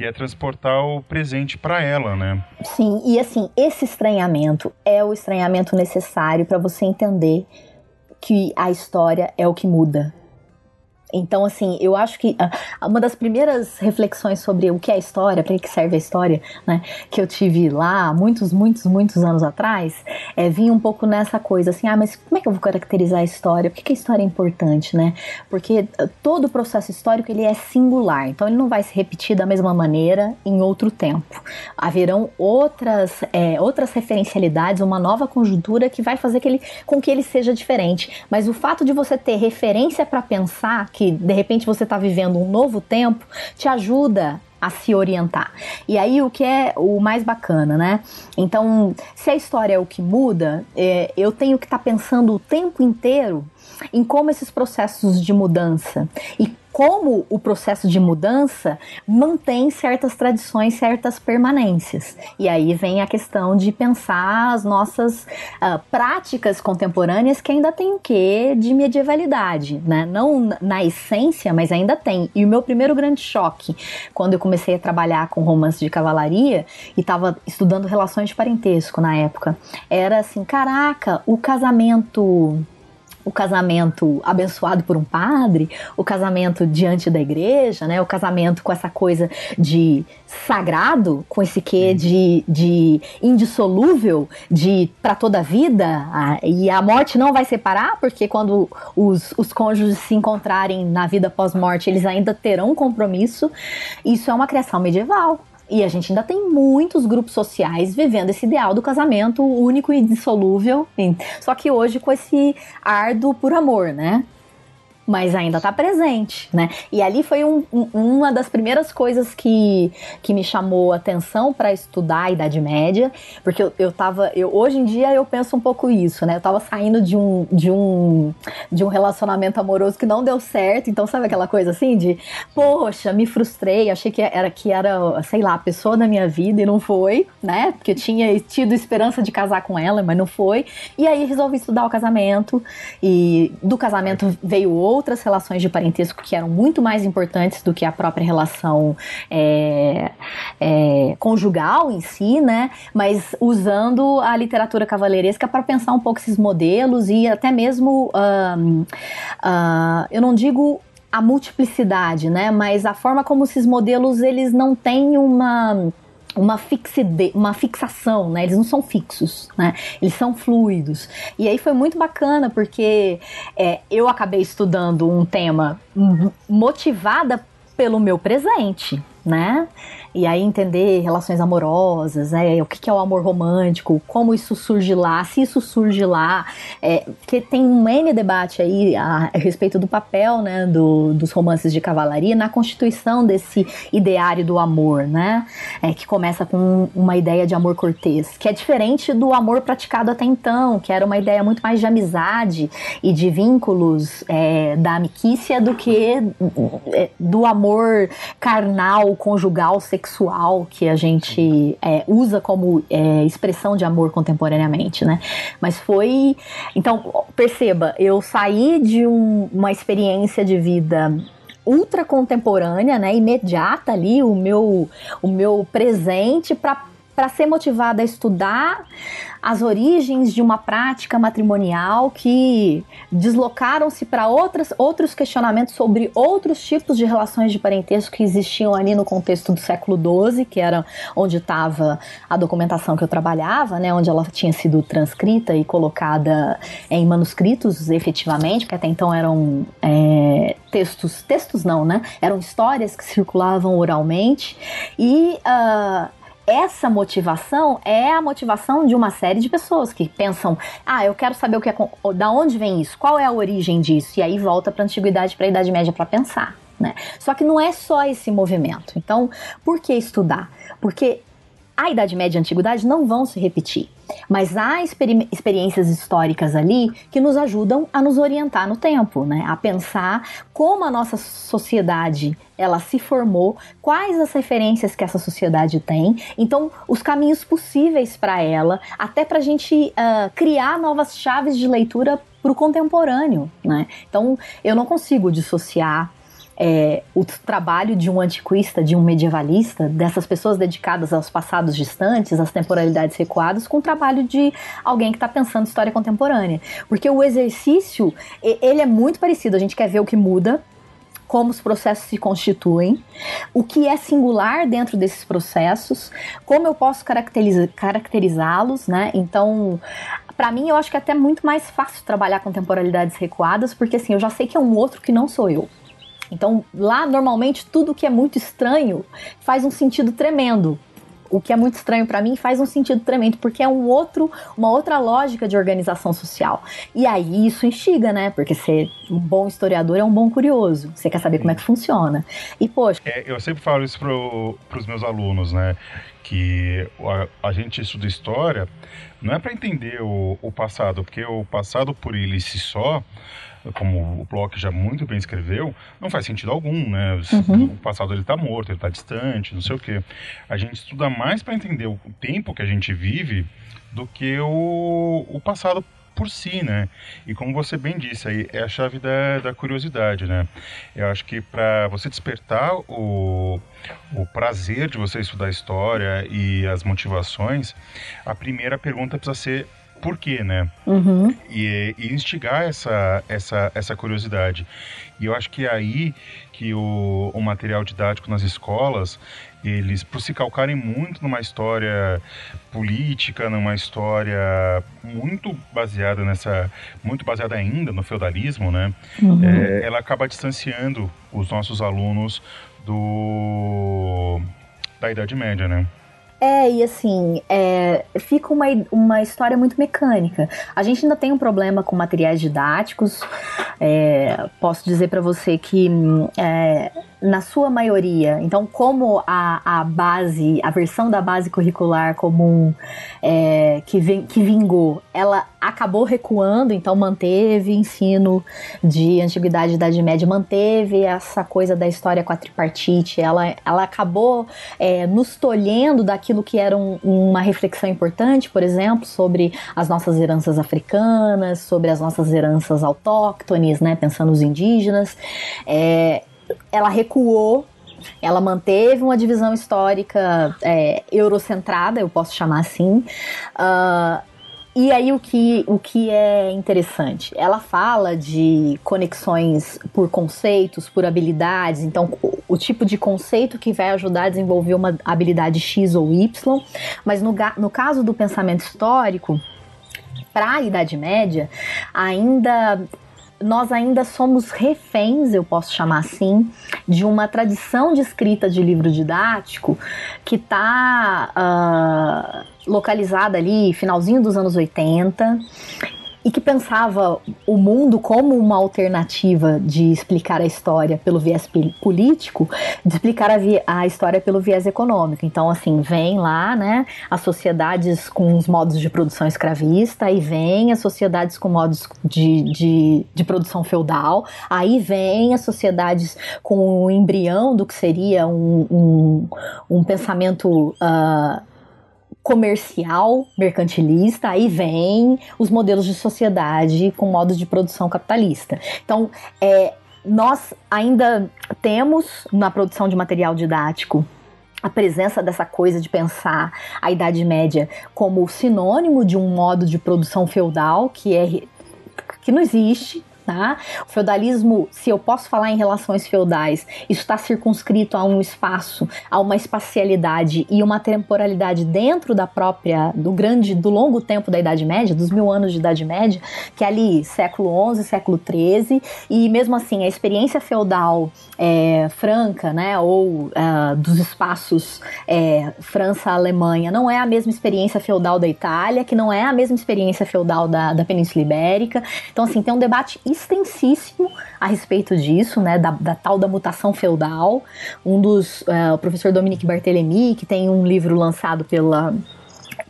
que é transportar o presente para ela, né? Sim, e assim, esse estranhamento é o estranhamento necessário para você entender que a história é o que muda. Então, assim, eu acho que uh, uma das primeiras reflexões sobre o que é história, para que serve a história, né, que eu tive lá muitos, muitos, muitos anos atrás, é, vinha um pouco nessa coisa, assim, ah, mas como é que eu vou caracterizar a história? Por que, que a história é importante, né? Porque uh, todo o processo histórico, ele é singular, então ele não vai se repetir da mesma maneira em outro tempo. Haverão outras, é, outras referencialidades, uma nova conjuntura que vai fazer que ele, com que ele seja diferente. Mas o fato de você ter referência para pensar que de repente você está vivendo um novo tempo, te ajuda a se orientar. E aí o que é o mais bacana, né? Então, se a história é o que muda, é, eu tenho que estar tá pensando o tempo inteiro em como esses processos de mudança e como o processo de mudança mantém certas tradições, certas permanências. E aí vem a questão de pensar as nossas uh, práticas contemporâneas que ainda tem o quê de medievalidade, né? Não na essência, mas ainda tem. E o meu primeiro grande choque, quando eu comecei a trabalhar com romance de cavalaria e estava estudando relações de parentesco na época, era assim, caraca, o casamento o casamento abençoado por um padre, o casamento diante da igreja, né? O casamento com essa coisa de sagrado, com esse quê de, de indissolúvel, de para toda a vida, a, e a morte não vai separar, porque quando os, os cônjuges se encontrarem na vida pós-morte, eles ainda terão um compromisso. Isso é uma criação medieval. E a gente ainda tem muitos grupos sociais vivendo esse ideal do casamento único e dissolúvel. Só que hoje com esse ar do por amor, né? Mas ainda está presente, né? E ali foi um, um, uma das primeiras coisas que, que me chamou atenção para estudar a Idade Média, porque eu, eu tava, eu, hoje em dia eu penso um pouco isso, né? Eu tava saindo de um, de um, de um relacionamento amoroso que não deu certo, então sabe aquela coisa assim de, poxa, me frustrei, achei que era, que era, sei lá, a pessoa da minha vida e não foi, né? Porque eu tinha tido esperança de casar com ela, mas não foi. E aí resolvi estudar o casamento e do casamento veio outro outras relações de parentesco que eram muito mais importantes do que a própria relação é, é, conjugal em si, né? Mas usando a literatura cavaleiresca para pensar um pouco esses modelos e até mesmo, uh, eu não digo a multiplicidade, né? Mas a forma como esses modelos eles não têm uma uma, fixide, uma fixação, né? Eles não são fixos, né? Eles são fluidos. E aí foi muito bacana porque é, eu acabei estudando um tema motivada pelo meu presente, né? E aí entender relações amorosas, né? O que é o amor romântico, como isso surge lá, se isso surge lá, é, porque tem um N debate aí a, a respeito do papel, né, do, dos romances de cavalaria na constituição desse ideário do amor, né? É, que começa com uma ideia de amor cortês, que é diferente do amor praticado até então, que era uma ideia muito mais de amizade e de vínculos é, da amicícia do que é, do amor carnal, conjugal, sexual que a gente é, usa como é, expressão de amor contemporaneamente, né? Mas foi. Então, perceba, eu saí de um, uma experiência de vida ultra contemporânea, né, imediata ali, o meu, o meu presente para para ser motivada a estudar as origens de uma prática matrimonial que deslocaram-se para outros questionamentos sobre outros tipos de relações de parentesco que existiam ali no contexto do século XII, que era onde estava a documentação que eu trabalhava, né, onde ela tinha sido transcrita e colocada em manuscritos efetivamente, que até então eram é, textos, textos não, né, eram histórias que circulavam oralmente. E uh, essa motivação é a motivação de uma série de pessoas que pensam: ah, eu quero saber o que é, da onde vem isso, qual é a origem disso, e aí volta para a antiguidade, para a Idade Média para pensar. Né? Só que não é só esse movimento. Então, por que estudar? Porque a Idade Média e a Antiguidade não vão se repetir. Mas há experi experiências históricas ali que nos ajudam a nos orientar no tempo, né? A pensar como a nossa sociedade ela se formou, quais as referências que essa sociedade tem, então os caminhos possíveis para ela, até para a gente uh, criar novas chaves de leitura para o contemporâneo, né? Então eu não consigo dissociar é, o trabalho de um antiquista, de um medievalista, dessas pessoas dedicadas aos passados distantes, às temporalidades recuadas, com o trabalho de alguém que está pensando história contemporânea. Porque o exercício, ele é muito parecido, a gente quer ver o que muda, como os processos se constituem, o que é singular dentro desses processos, como eu posso caracterizá-los, né? Então, para mim, eu acho que é até muito mais fácil trabalhar com temporalidades recuadas, porque assim, eu já sei que é um outro que não sou eu. Então, lá, normalmente, tudo que é muito estranho faz um sentido tremendo. O que é muito estranho para mim faz um sentido tremendo, porque é um outro, uma outra lógica de organização social. E aí isso instiga, né? Porque ser um bom historiador é um bom curioso. Você quer saber como é que funciona. E, poxa. É, eu sempre falo isso para os meus alunos, né? Que a, a gente estuda história não é para entender o, o passado, porque o passado por ele si só como o Bloch já muito bem escreveu, não faz sentido algum, né? Uhum. O passado ele está morto, ele está distante, não sei o quê. A gente estuda mais para entender o tempo que a gente vive do que o, o passado por si, né? E como você bem disse aí, é a chave da, da curiosidade, né? Eu acho que para você despertar o, o prazer de você estudar história e as motivações, a primeira pergunta precisa ser por quê, né? Uhum. E, e, instigar essa, essa, essa curiosidade. E eu acho que é aí que o, o material didático nas escolas, eles, por se calcarem muito numa história política, numa história muito baseada nessa, muito baseada ainda no feudalismo, né? Uhum. É, ela acaba distanciando os nossos alunos do da Idade Média, né? É, e assim, é, fica uma, uma história muito mecânica. A gente ainda tem um problema com materiais didáticos. É, posso dizer para você que é, na sua maioria. Então, como a, a base, a versão da base curricular comum é, que, vem, que vingou, ela acabou recuando, então manteve ensino de antiguidade idade média, manteve essa coisa da história quadripartite, ela, ela acabou é, nos tolhendo daquilo que era um, uma reflexão importante, por exemplo, sobre as nossas heranças africanas, sobre as nossas heranças autóctones, né, pensando os indígenas. É, ela recuou ela manteve uma divisão histórica é, eurocentrada, eu posso chamar assim. Uh, e aí o que, o que é interessante? Ela fala de conexões por conceitos, por habilidades, então o, o tipo de conceito que vai ajudar a desenvolver uma habilidade X ou Y, mas no, no caso do pensamento histórico, para a Idade Média, ainda nós ainda somos reféns, eu posso chamar assim, de uma tradição de escrita de livro didático que está uh, ah, localizada ali finalzinho dos anos 80 e que pensava o mundo como uma alternativa de explicar a história pelo viés político, de explicar a, a, história pelo viés econômico. Então, assim, vem lá, né, as sociedades com os modos de produção escravista, aí vem as sociedades com modos de, de, de produção feudal, aí vem as sociedades com o embrião do que seria um, um, um pensamento uh, comercial, mercantilista, aí vem os modelos de sociedade com modos de produção capitalista. Então, é, nós ainda temos na produção de material didático a presença dessa coisa de pensar a Idade Média como sinônimo de um modo de produção feudal que é que não existe, Tá? O feudalismo, se eu posso falar em relações feudais, isso está circunscrito a um espaço, a uma espacialidade e uma temporalidade dentro da própria, do grande, do longo tempo da Idade Média, dos mil anos de Idade Média, que é ali século XI, século XIII, e mesmo assim a experiência feudal é, franca, né, ou uh, dos espaços é, França-Alemanha, não é a mesma experiência feudal da Itália, que não é a mesma experiência feudal da, da Península Ibérica. Então, assim, tem um debate extensíssimo a respeito disso, né, da, da tal da mutação feudal. Um dos, uh, o professor Dominique Barthelemy, que tem um livro lançado pela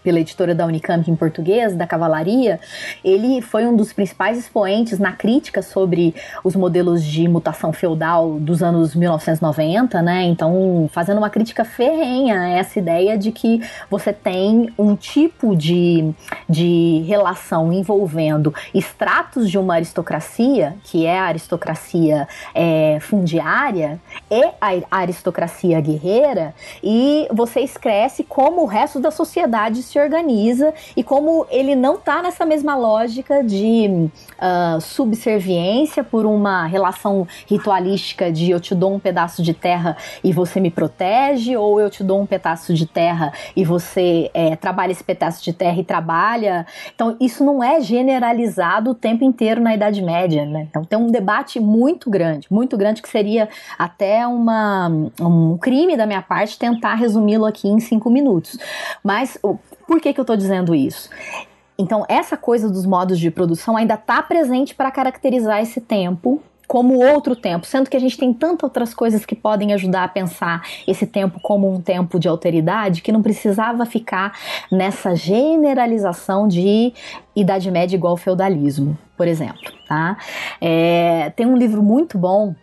pela editora da Unicamp em português, da Cavalaria, ele foi um dos principais expoentes na crítica sobre os modelos de mutação feudal dos anos 1990, né? Então, fazendo uma crítica ferrenha a essa ideia de que você tem um tipo de, de relação envolvendo estratos de uma aristocracia, que é a aristocracia é, fundiária, e a aristocracia guerreira, e você escreve como o resto da sociedade se organiza e como ele não está nessa mesma lógica de uh, subserviência por uma relação ritualística de eu te dou um pedaço de terra e você me protege, ou eu te dou um pedaço de terra e você é, trabalha esse pedaço de terra e trabalha. Então, isso não é generalizado o tempo inteiro na Idade Média, né? Então, tem um debate muito grande, muito grande, que seria até uma, um crime da minha parte tentar resumi-lo aqui em cinco minutos. Mas por que, que eu estou dizendo isso? Então, essa coisa dos modos de produção ainda está presente para caracterizar esse tempo como outro tempo, sendo que a gente tem tantas outras coisas que podem ajudar a pensar esse tempo como um tempo de alteridade que não precisava ficar nessa generalização de Idade Média igual feudalismo, por exemplo. Tá? É, tem um livro muito bom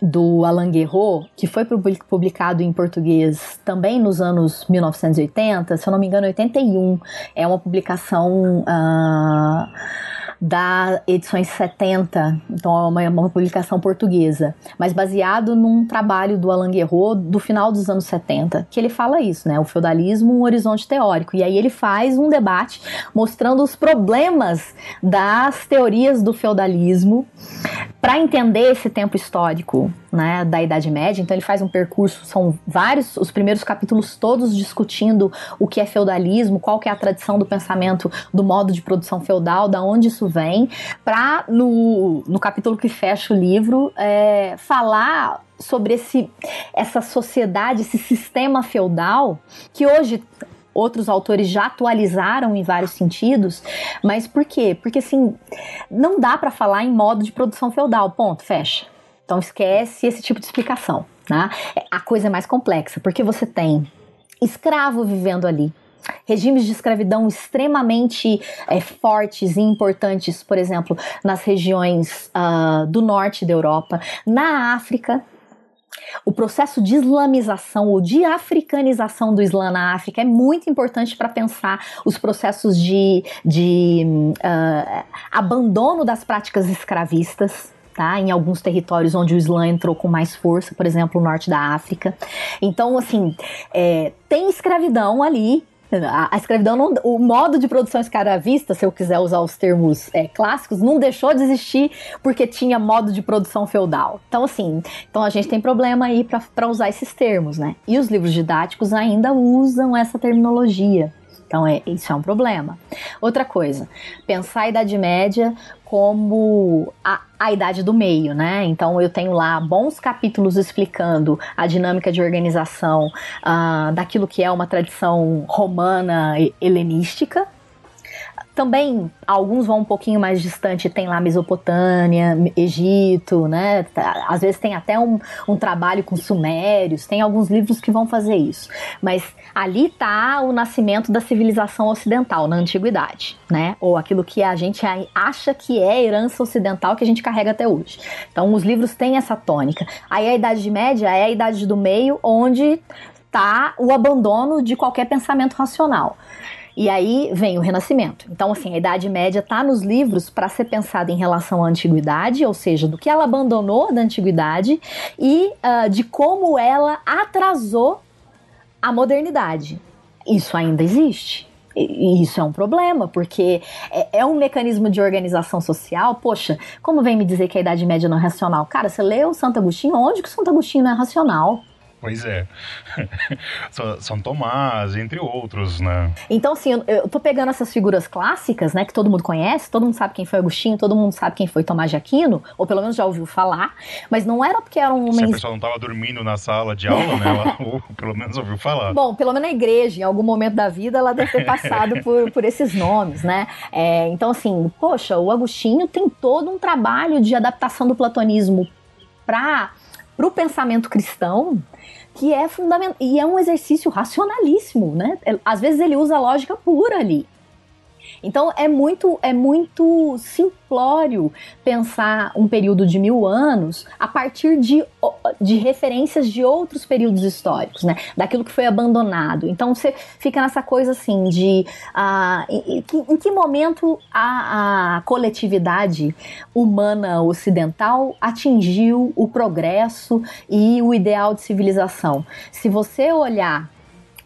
do Alain Guerreau, que foi publicado em português também nos anos 1980, se eu não me engano, 81. É uma publicação. Uh, da edições 70, então é uma, é uma, publicação portuguesa, mas baseado num trabalho do Alain Guerreau do final dos anos 70, que ele fala isso, né? O feudalismo, um horizonte teórico. E aí ele faz um debate mostrando os problemas das teorias do feudalismo para entender esse tempo histórico né, da Idade Média. Então ele faz um percurso, são vários, os primeiros capítulos todos discutindo o que é feudalismo, qual que é a tradição do pensamento do modo de produção feudal, da onde isso vem, para no, no capítulo que fecha o livro é, falar sobre esse, essa sociedade, esse sistema feudal que hoje outros autores já atualizaram em vários sentidos, mas por quê? Porque assim, não dá para falar em modo de produção feudal, ponto, fecha. Então esquece esse tipo de explicação, né? A coisa é mais complexa, porque você tem escravo vivendo ali, regimes de escravidão extremamente é, fortes e importantes, por exemplo, nas regiões uh, do norte da Europa, na África, o processo de islamização ou de africanização do Islã na África é muito importante para pensar os processos de, de uh, abandono das práticas escravistas. Tá, em alguns territórios onde o Islã entrou com mais força, por exemplo, o norte da África. Então, assim, é, tem escravidão ali, a, escravidão, não, o modo de produção escravista, se eu quiser usar os termos é, clássicos, não deixou de existir porque tinha modo de produção feudal. Então, assim, então a gente tem problema aí para usar esses termos, né? E os livros didáticos ainda usam essa terminologia. Então, é, isso é um problema. Outra coisa, pensar a Idade Média como a, a idade do meio, né? Então eu tenho lá bons capítulos explicando a dinâmica de organização uh, daquilo que é uma tradição romana helenística, também alguns vão um pouquinho mais distante, tem lá Mesopotâmia, Egito, né? Tá, às vezes tem até um, um trabalho com sumérios, tem alguns livros que vão fazer isso. Mas ali está o nascimento da civilização ocidental na antiguidade, né? Ou aquilo que a gente acha que é herança ocidental que a gente carrega até hoje. Então os livros têm essa tônica. Aí a Idade Média é a idade do meio, onde está o abandono de qualquer pensamento racional. E aí vem o Renascimento. Então, assim, a Idade Média está nos livros para ser pensada em relação à antiguidade, ou seja, do que ela abandonou da antiguidade e uh, de como ela atrasou a modernidade. Isso ainda existe. E isso é um problema, porque é, é, um mecanismo de organização social. Poxa, como vem me dizer que a Idade Média não é racional? Cara, você leu Santo Agostinho? Onde que o Santo Agostinho não é racional? Pois é. São Tomás, entre outros, né? Então, assim, eu, tô pegando essas figuras clássicas, né, que todo mundo conhece, todo mundo sabe quem foi Agostinho, todo mundo sabe quem foi Tomás de Aquino, ou pelo menos já ouviu falar, mas não era porque era um homem... Se a pessoa não tava dormindo na sala de aula, né, ela, ou pelo menos ouviu falar. Bom, pelo menos na igreja, em algum momento da vida, ela deve ter passado por, por esses nomes, né? É, então, assim, poxa, o Agostinho tem todo um trabalho de adaptação do platonismo para o pensamento cristão que é fundamental e é um exercício racionalíssimo, né? Às vezes ele usa lógica pura ali. Então é muito, é muito simplório pensar um período de mil anos a partir de, de referências de outros períodos históricos, né? Daquilo que foi abandonado. Então você fica nessa coisa assim de uh, em, em, que momento a, a coletividade humana ocidental atingiu o progresso e o ideal de civilização. Se você olhar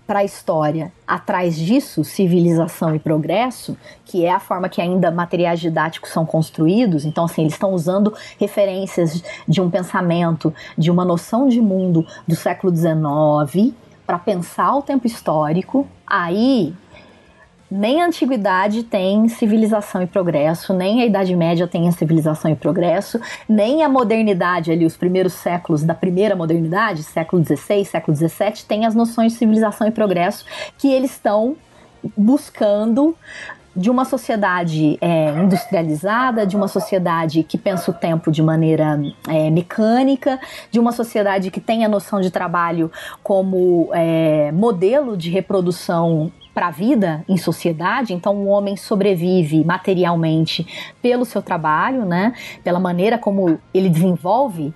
para a história atrás disso, civilização e progresso, que é a forma que ainda materiais didáticos são construídos. Então, assim, eles estão usando referências de um pensamento, de uma noção de mundo do século XIX para pensar o tempo histórico. Aí nem a antiguidade tem civilização e progresso, nem a Idade Média tem civilização e progresso, nem a modernidade ali, os primeiros séculos da primeira modernidade, século XVI, século XVII, tem as noções de civilização e progresso que eles estão buscando de uma sociedade é, industrializada, de uma sociedade que pensa o tempo de maneira é, mecânica, de uma sociedade que tem a noção de trabalho como é, modelo de reprodução para a vida em sociedade, então o homem sobrevive materialmente pelo seu trabalho, né? Pela maneira como ele desenvolve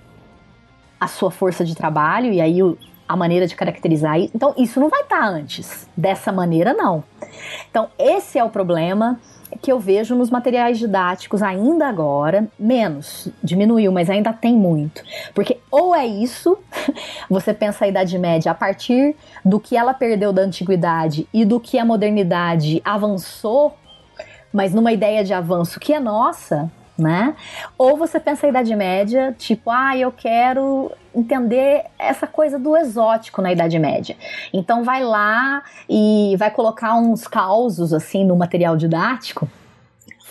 a sua força de trabalho e aí a maneira de caracterizar. Então isso não vai estar tá antes dessa maneira não. Então esse é o problema que eu vejo nos materiais didáticos ainda agora, menos, diminuiu, mas ainda tem muito. Porque ou é isso, você pensa a Idade Média a partir do que ela perdeu da antiguidade e do que a modernidade avançou, mas numa ideia de avanço que é nossa, né? Ou você pensa a Idade Média, tipo, ah, eu quero entender essa coisa do exótico na Idade Média. Então vai lá e vai colocar uns causos assim no material didático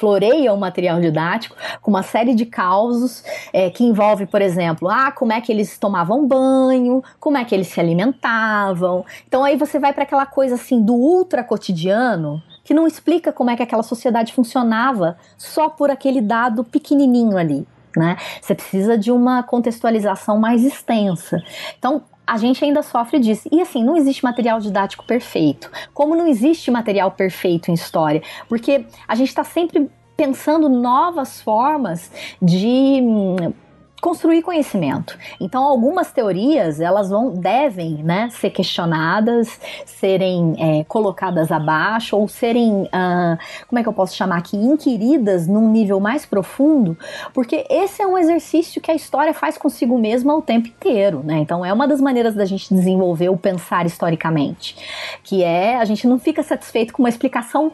floreia o material didático com uma série de causos é, que envolve, por exemplo, ah, como é que eles tomavam banho, como é que eles se alimentavam. Então aí você vai para aquela coisa assim do ultra cotidiano que não explica como é que aquela sociedade funcionava só por aquele dado pequenininho ali. Né? Você precisa de uma contextualização mais extensa. Então, a gente ainda sofre disso. E assim, não existe material didático perfeito. Como não existe material perfeito em história? Porque a gente está sempre pensando novas formas de hum, construir conhecimento. Então, algumas teorias elas vão devem, né, ser questionadas, serem é, colocadas abaixo ou serem, uh, como é que eu posso chamar aqui, inquiridas num nível mais profundo, porque esse é um exercício que a história faz consigo mesma o tempo inteiro, né? Então, é uma das maneiras da gente desenvolver o pensar historicamente, que é a gente não fica satisfeito com uma explicação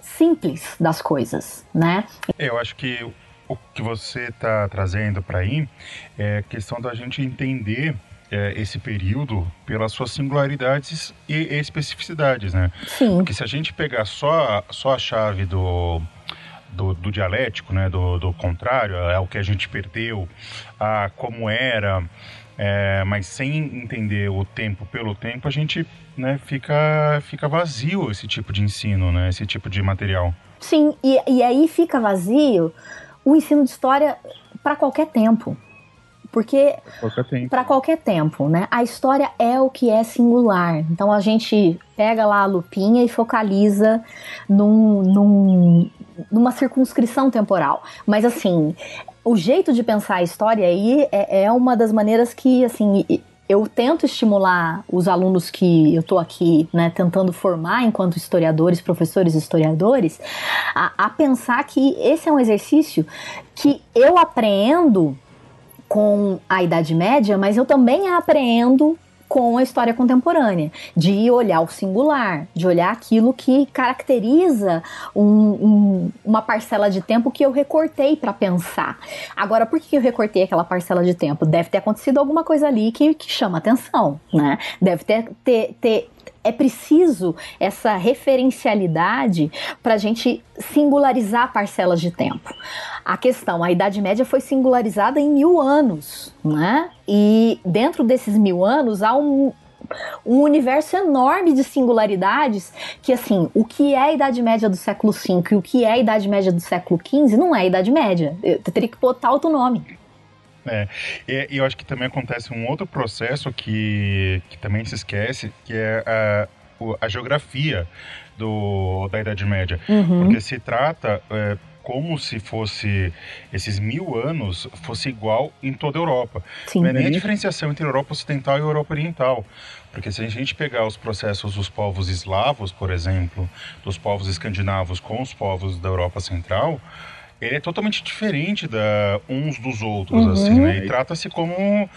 simples das coisas, né? Eu acho que o que você está trazendo para aí é a questão da gente entender é, esse período pelas suas singularidades e especificidades, né? Sim. Porque se a gente pegar só, só a chave do, do, do, dialético, né, do, do contrário, é o que a gente perdeu, a como era, é, mas sem entender o tempo pelo tempo, a gente né, fica, fica vazio esse tipo de ensino, né, esse tipo de material. Sim, e, e aí fica vazio o ensino de história para qualquer tempo. Porque para qualquer tempo, né? A história é o que é singular. Então a gente pega lá a lupinha e focaliza num, num, numa circunscrição temporal. Mas assim, o jeito de pensar a história aí é, é uma das maneiras que assim eu tento estimular os alunos que eu estou aqui, né, tentando formar enquanto historiadores, professores historiadores, a, a, pensar que esse é um exercício que eu apreendo com a Idade Média, mas eu também apreendo com a história contemporânea, de olhar o singular, de olhar aquilo que caracteriza um, um, uma parcela de tempo que eu recortei para pensar. Agora, por que eu recortei aquela parcela de tempo? Deve ter acontecido alguma coisa ali que, que chama atenção, né? Deve ter, ter, ter é preciso essa referencialidade para a gente singularizar parcelas de tempo. A questão, a Idade Média foi singularizada em mil anos, né? E dentro desses mil anos há um, um universo enorme de singularidades que, assim, o que é a Idade Média do século V e o que é a Idade Média do século XV não é a Idade Média. Eu teria que botar outro nome. É, e, eu acho que também acontece um outro processo que, que também se esquece, que é a, a geografia do, da Idade Média. Uhum. Porque se trata é, como se fosse esses mil anos fosse igual em toda a Europa. Sim. Não é nem a diferenciação entre Europa Ocidental e Europa Oriental. Porque se a gente pegar os processos dos povos eslavos, por exemplo, dos povos escandinavos com os povos da Europa Central, ele é totalmente diferente da uns dos outros, uhum. assim, né? E trata-se como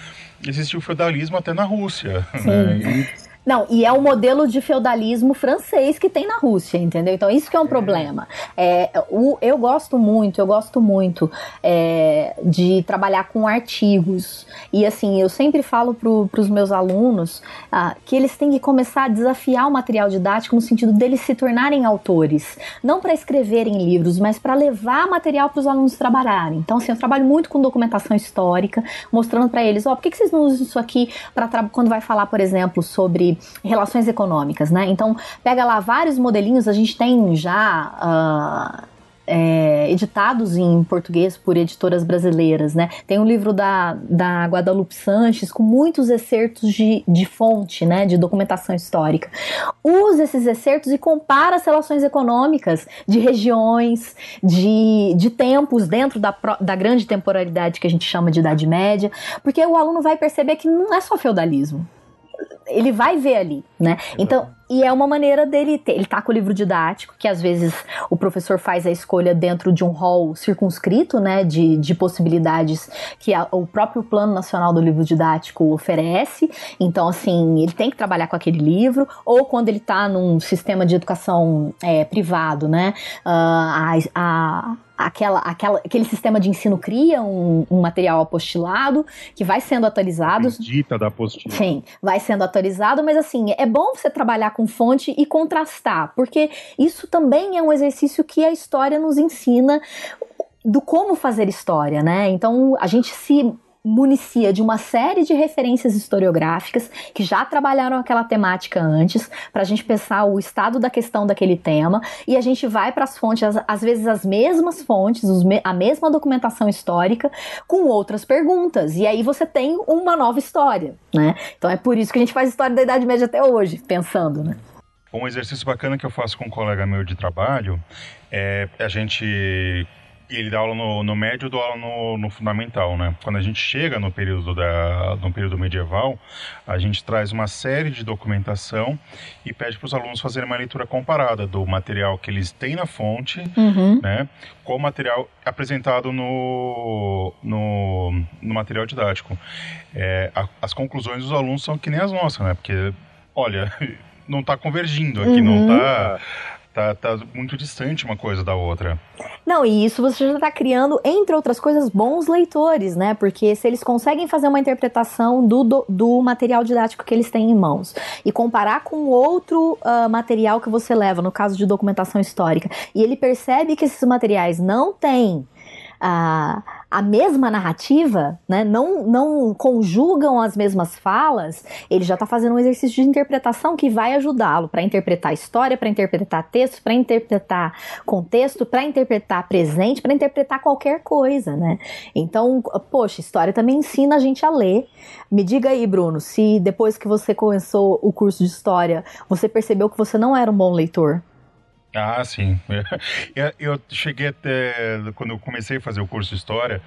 existiu o feudalismo até na Rússia, Sim. né? E... Não, e é o modelo de feudalismo francês que tem na Rússia, entendeu? Então isso que é um é. problema. É, o, eu gosto muito, eu gosto muito é, de trabalhar com artigos. E assim, eu sempre falo para os meus alunos ah, que eles têm que começar a desafiar o material didático no sentido deles se tornarem autores. Não para escreverem livros, mas para levar material para os alunos trabalharem. Então, assim, eu trabalho muito com documentação histórica, mostrando para eles, ó, oh, por que, que vocês não usam isso aqui para quando vai falar, por exemplo, sobre relações econômicas, né? Então, pega lá vários modelinhos, a gente tem já. Uh, é, editados em português por editoras brasileiras, né? Tem um livro da, da Guadalupe Sanches com muitos excertos de, de fonte, né? De documentação histórica. Usa esses excertos e compara as relações econômicas de regiões, de, de tempos dentro da, da grande temporalidade que a gente chama de Idade Média, porque o aluno vai perceber que não é só feudalismo ele vai ver ali, né? Então, e é uma maneira dele ter, ele tá com o livro didático, que às vezes o professor faz a escolha dentro de um hall circunscrito, né, de, de possibilidades que a, o próprio Plano Nacional do Livro Didático oferece. Então, assim, ele tem que trabalhar com aquele livro, ou quando ele tá num sistema de educação é, privado, né, uh, a, a aquela, aquela, aquele sistema de ensino cria um, um, material apostilado que vai sendo atualizado. Dita da apostila. Sim, vai sendo atualizado, mas assim, é bom você trabalhar com fonte e contrastar, porque isso também é um exercício que a história nos ensina do como fazer história, né? Então a gente se municia de uma série de referências historiográficas que já trabalharam aquela temática antes, para a gente pensar o estado da questão daquele tema, e a gente vai para as fontes, às vezes as mesmas fontes, a mesma documentação histórica, com outras perguntas, e aí você tem uma nova história, né? Então é por isso que a gente faz história da Idade Média até hoje, pensando, né? Um exercício bacana que eu faço com um colega meu de trabalho é a gente ele dá aula no, no médio e dá aula no, no, fundamental, né? Quando a gente chega no período, da, no período medieval, a gente traz uma série de documentação e pede para os alunos fazerem uma leitura comparada do material que eles têm na fonte, uhum. né? Com o material apresentado no, no, no material didático. É, a, as conclusões dos alunos são que nem as nossas, né? Porque, olha, não está convergindo aqui, uhum. não está... Tá, tá muito distante uma coisa da outra. Não, e isso você já está criando, entre outras coisas, bons leitores, né? Porque se eles conseguem fazer uma interpretação do, do, do material didático que eles têm em mãos e comparar com outro uh, material que você leva, no caso de documentação histórica, e ele percebe que esses materiais não têm a, a mesma narrativa, né, não, não conjugam as mesmas falas, ele já está fazendo um exercício de interpretação que vai ajudá-lo para interpretar história, para interpretar texto, para interpretar contexto, para interpretar presente, para interpretar qualquer coisa, né? Então, poxa, história também ensina a gente a ler. Me diga aí, Bruno, se depois que você começou o curso de história, você percebeu que você não era um bom leitor. Ah, sim. Eu cheguei até. Quando eu comecei a fazer o curso de História,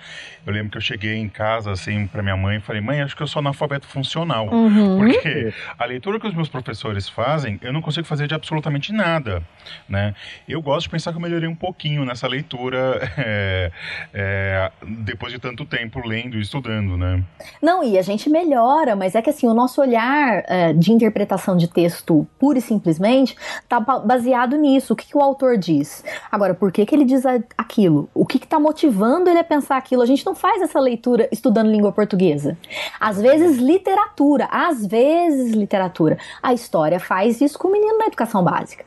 eu lembro que eu cheguei em casa, assim, para minha mãe e falei: mãe, acho que eu sou analfabeto funcional. Uhum. Porque a leitura que os meus professores fazem, eu não consigo fazer de absolutamente nada. Né? Eu gosto de pensar que eu melhorei um pouquinho nessa leitura é, é, depois de tanto tempo lendo e estudando, né? Não, e a gente melhora, mas é que assim, o nosso olhar é, de interpretação de texto pura e simplesmente está baseado nisso que, que o autor diz. Agora, por que, que ele diz aquilo? O que está motivando ele a pensar aquilo? A gente não faz essa leitura estudando língua portuguesa. Às vezes, literatura. Às vezes, literatura. A história faz isso com o menino na educação básica.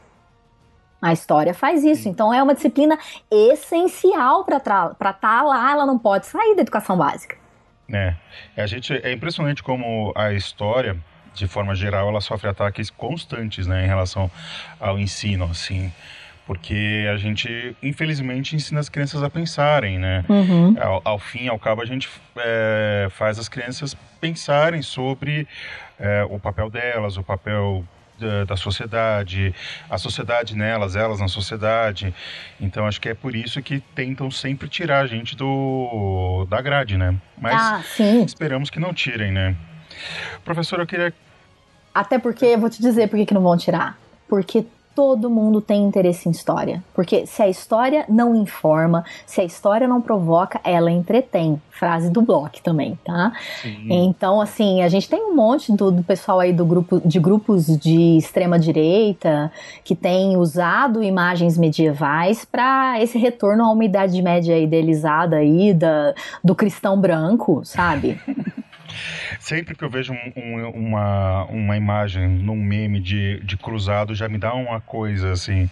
A história faz isso. Então, é uma disciplina essencial para estar tá lá. Ela não pode sair da educação básica. É. A gente, é impressionante como a história de forma geral, ela sofre ataques constantes, né, em relação ao ensino, assim, porque a gente, infelizmente, ensina as crianças a pensarem, né? Uhum. Ao, ao, fim, ao cabo, a gente é, faz as crianças pensarem sobre é, o papel delas, o papel da, da, sociedade, a sociedade nelas, elas na sociedade. Então acho que é por isso que tentam sempre tirar a gente do da grade, né? Mas ah, esperamos que não tirem, né? Professor, eu queria. Até porque, vou te dizer por que não vão tirar. Porque todo mundo tem interesse em história. Porque se a história não informa, se a história não provoca, ela entretém. Frase do Bloch também, tá? Sim. Então, assim, a gente tem um monte do, do, pessoal aí do grupo, de grupos de extrema direita que tem usado imagens medievais para esse retorno a uma idade média idealizada aí da, do cristão branco, sabe? Sempre que eu vejo um, um, uma, uma imagem num meme de, de cruzado, já me dá uma coisa assim,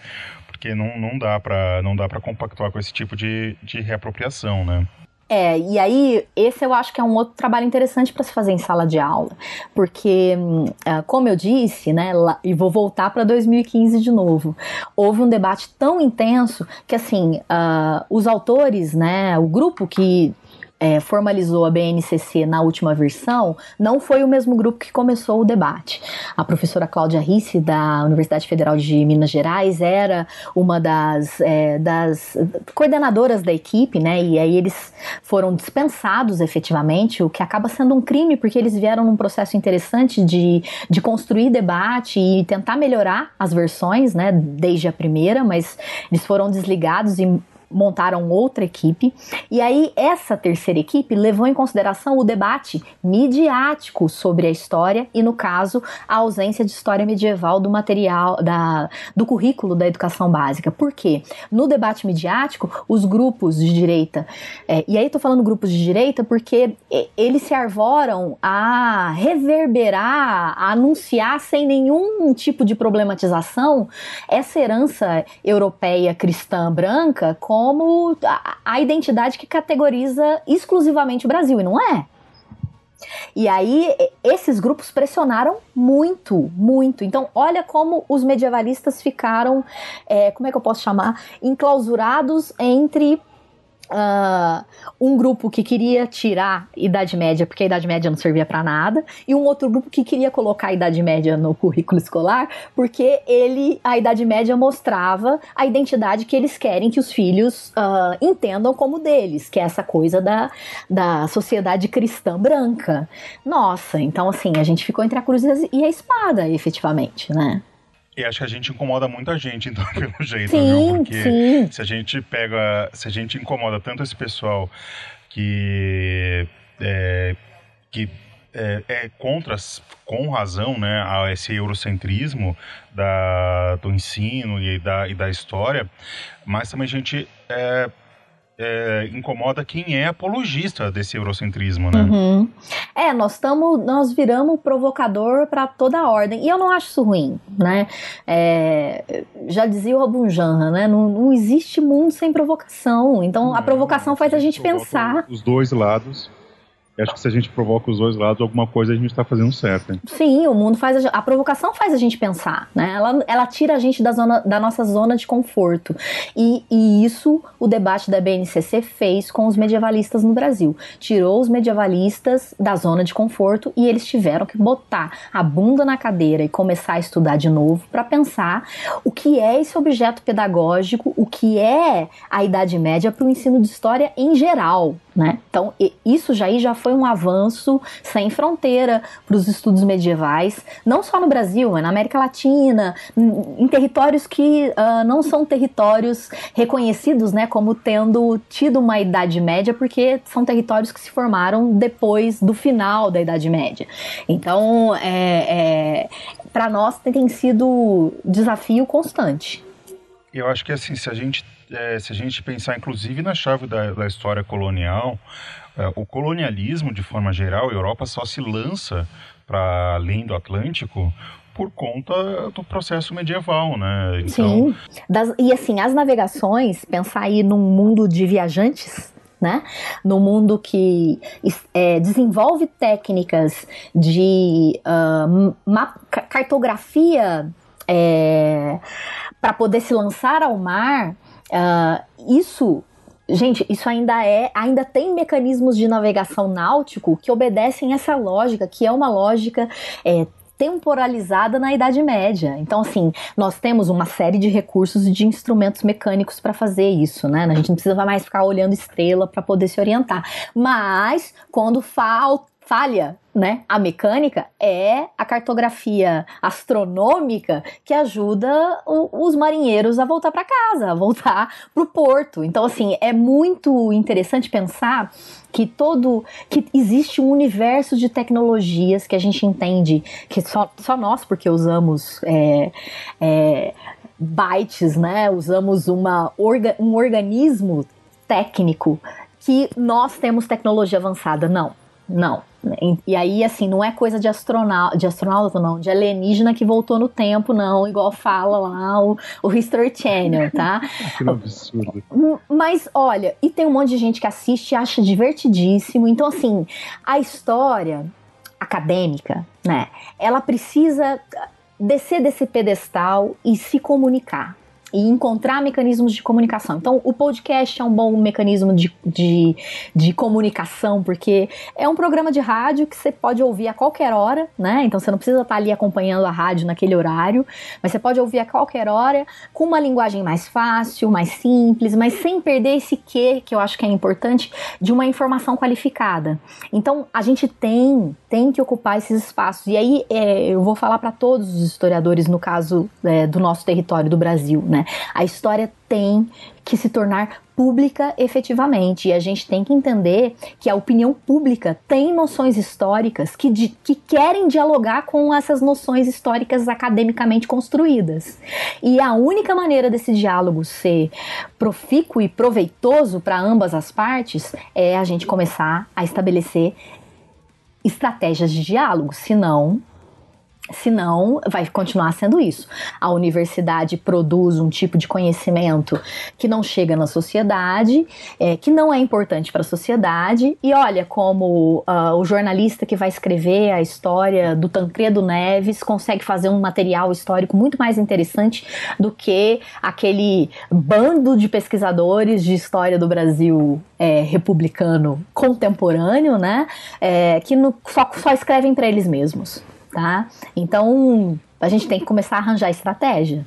porque não, não dá para não dá para compactuar com esse tipo de, de reapropriação, né? É, e aí, esse eu acho que é um outro trabalho interessante para se fazer em sala de aula, porque, ah, como eu disse, né, e vou voltar para 2015 de novo, houve um debate tão intenso que, assim, uh, os autores, né, o grupo que é, formalizou a BNCC na última versão, não foi o mesmo grupo que começou o debate. A professora Cláudia Risse, da Universidade Federal de Minas Gerais, era uma das, é, das coordenadoras da equipe, né? E aí eles foram dispensados efetivamente, o que acaba sendo um crime, porque eles vieram num processo interessante de, de construir debate e tentar melhorar as versões, né? Desde a primeira, mas eles foram desligados e montaram outra equipe. E aí, essa terceira equipe levou em consideração o debate midiático sobre a história e, no caso, a ausência de história medieval do material, da, do currículo da educação básica. Por quê? No debate midiático, os grupos de direita, é, e aí estou falando grupos de direita porque eles se arvoram a reverberar, a anunciar sem nenhum tipo de problematização essa herança europeia cristã branca com como a, a identidade que categoriza exclusivamente o Brasil, e não é. E aí, esses grupos pressionaram muito, muito. Então, olha como os medievalistas ficaram, é, como é que eu posso chamar? Enclausurados entre Uh, um grupo que queria tirar Idade Média porque a Idade Média não servia para nada e um outro grupo que queria colocar a Idade Média no currículo escolar porque ele a Idade Média mostrava a identidade que eles querem que os filhos uh, entendam como deles, que é essa coisa da, da sociedade cristã branca. Nossa, então assim a gente ficou entre a cruz e a espada, efetivamente, né? E acho que a gente incomoda muita gente, então, pelo jeito, sim, viu? Porque sim. se a gente pega. Se a gente incomoda tanto esse pessoal que. É, que é, é, contra, com razão, né, a esse eurocentrismo da, do ensino e da, e da história, mas também a gente é, é, incomoda quem é apologista desse eurocentrismo, né? Uhum. É, nós estamos, nós viramos provocador para toda a ordem e eu não acho isso ruim, né? É, já dizia o Abunjanra, né? Não, não, existe mundo sem provocação. Então a provocação faz a gente pensar. Os dois lados acho que se a gente provoca os dois lados, alguma coisa a gente está fazendo certo. Hein? Sim, o mundo faz a, a, provocação faz a gente pensar, né? Ela, ela tira a gente da, zona, da nossa zona de conforto. E, e isso o debate da BNCC fez com os medievalistas no Brasil. Tirou os medievalistas da zona de conforto e eles tiveram que botar a bunda na cadeira e começar a estudar de novo para pensar o que é esse objeto pedagógico, o que é a Idade Média para o ensino de história em geral. Né? Então, isso já, aí já foi um avanço sem fronteira para os estudos medievais, não só no Brasil, mas na América Latina, em territórios que uh, não são territórios reconhecidos né, como tendo tido uma Idade Média, porque são territórios que se formaram depois do final da Idade Média. Então, é, é para nós tem sido desafio constante. Eu acho que assim, se a gente é, se a gente pensar inclusive na chave da, da história colonial, o colonialismo de forma geral, a Europa só se lança para além do Atlântico por conta do processo medieval, né? Então... Sim. Das, e assim, as navegações, pensar aí num mundo de viajantes, né? No mundo que é, desenvolve técnicas de uh, cartografia é, para poder se lançar ao mar, uh, isso Gente, isso ainda é, ainda tem mecanismos de navegação náutico que obedecem essa lógica, que é uma lógica é, temporalizada na Idade Média. Então, assim, nós temos uma série de recursos e de instrumentos mecânicos para fazer isso, né? A gente não precisa mais ficar olhando estrela para poder se orientar. Mas, quando falta falha, né, a mecânica é a cartografia astronômica que ajuda o, os marinheiros a voltar para casa, a voltar para o porto. Então, assim, é muito interessante pensar que todo que existe um universo de tecnologias que a gente entende que só, só nós, porque usamos é, é, bytes, né, usamos uma orga, um organismo técnico que nós temos tecnologia avançada. Não, não. E aí, assim, não é coisa de astronauta, de astronauta, não, de alienígena que voltou no tempo, não, igual fala lá o, o History Channel, tá? que absurdo. Mas, olha, e tem um monte de gente que assiste e acha divertidíssimo. Então, assim, a história acadêmica, né, ela precisa descer desse pedestal e se comunicar e encontrar mecanismos de comunicação. Então, o podcast é um bom mecanismo de, de, de, comunicação, porque é um programa de rádio que você pode ouvir a qualquer hora, né? Então, você não precisa estar ali acompanhando a rádio naquele horário, mas você pode ouvir a qualquer hora, com uma linguagem mais fácil, mais simples, mas sem perder esse quê, que eu acho que é importante, de uma informação qualificada. Então, a gente tem, tem que ocupar esses espaços. E aí, é, eu vou falar para todos os historiadores, no caso é, do nosso território, do Brasil, né? A história tem que se tornar pública efetivamente. E a gente tem que entender que a opinião pública tem noções históricas que, de, que querem dialogar com essas noções históricas academicamente construídas. E a única maneira desse diálogo ser profícuo e proveitoso para ambas as partes é a gente começar a estabelecer estratégias de diálogo, senão Senão, vai continuar sendo isso. A universidade produz um tipo de conhecimento que não chega na sociedade, é, que não é importante para a sociedade. E olha como uh, o jornalista que vai escrever a história do Tancredo Neves consegue fazer um material histórico muito mais interessante do que aquele bando de pesquisadores de história do Brasil é, republicano contemporâneo, né? É, que no, só, só escrevem para eles mesmos tá? Então, a gente tem que começar a arranjar estratégia.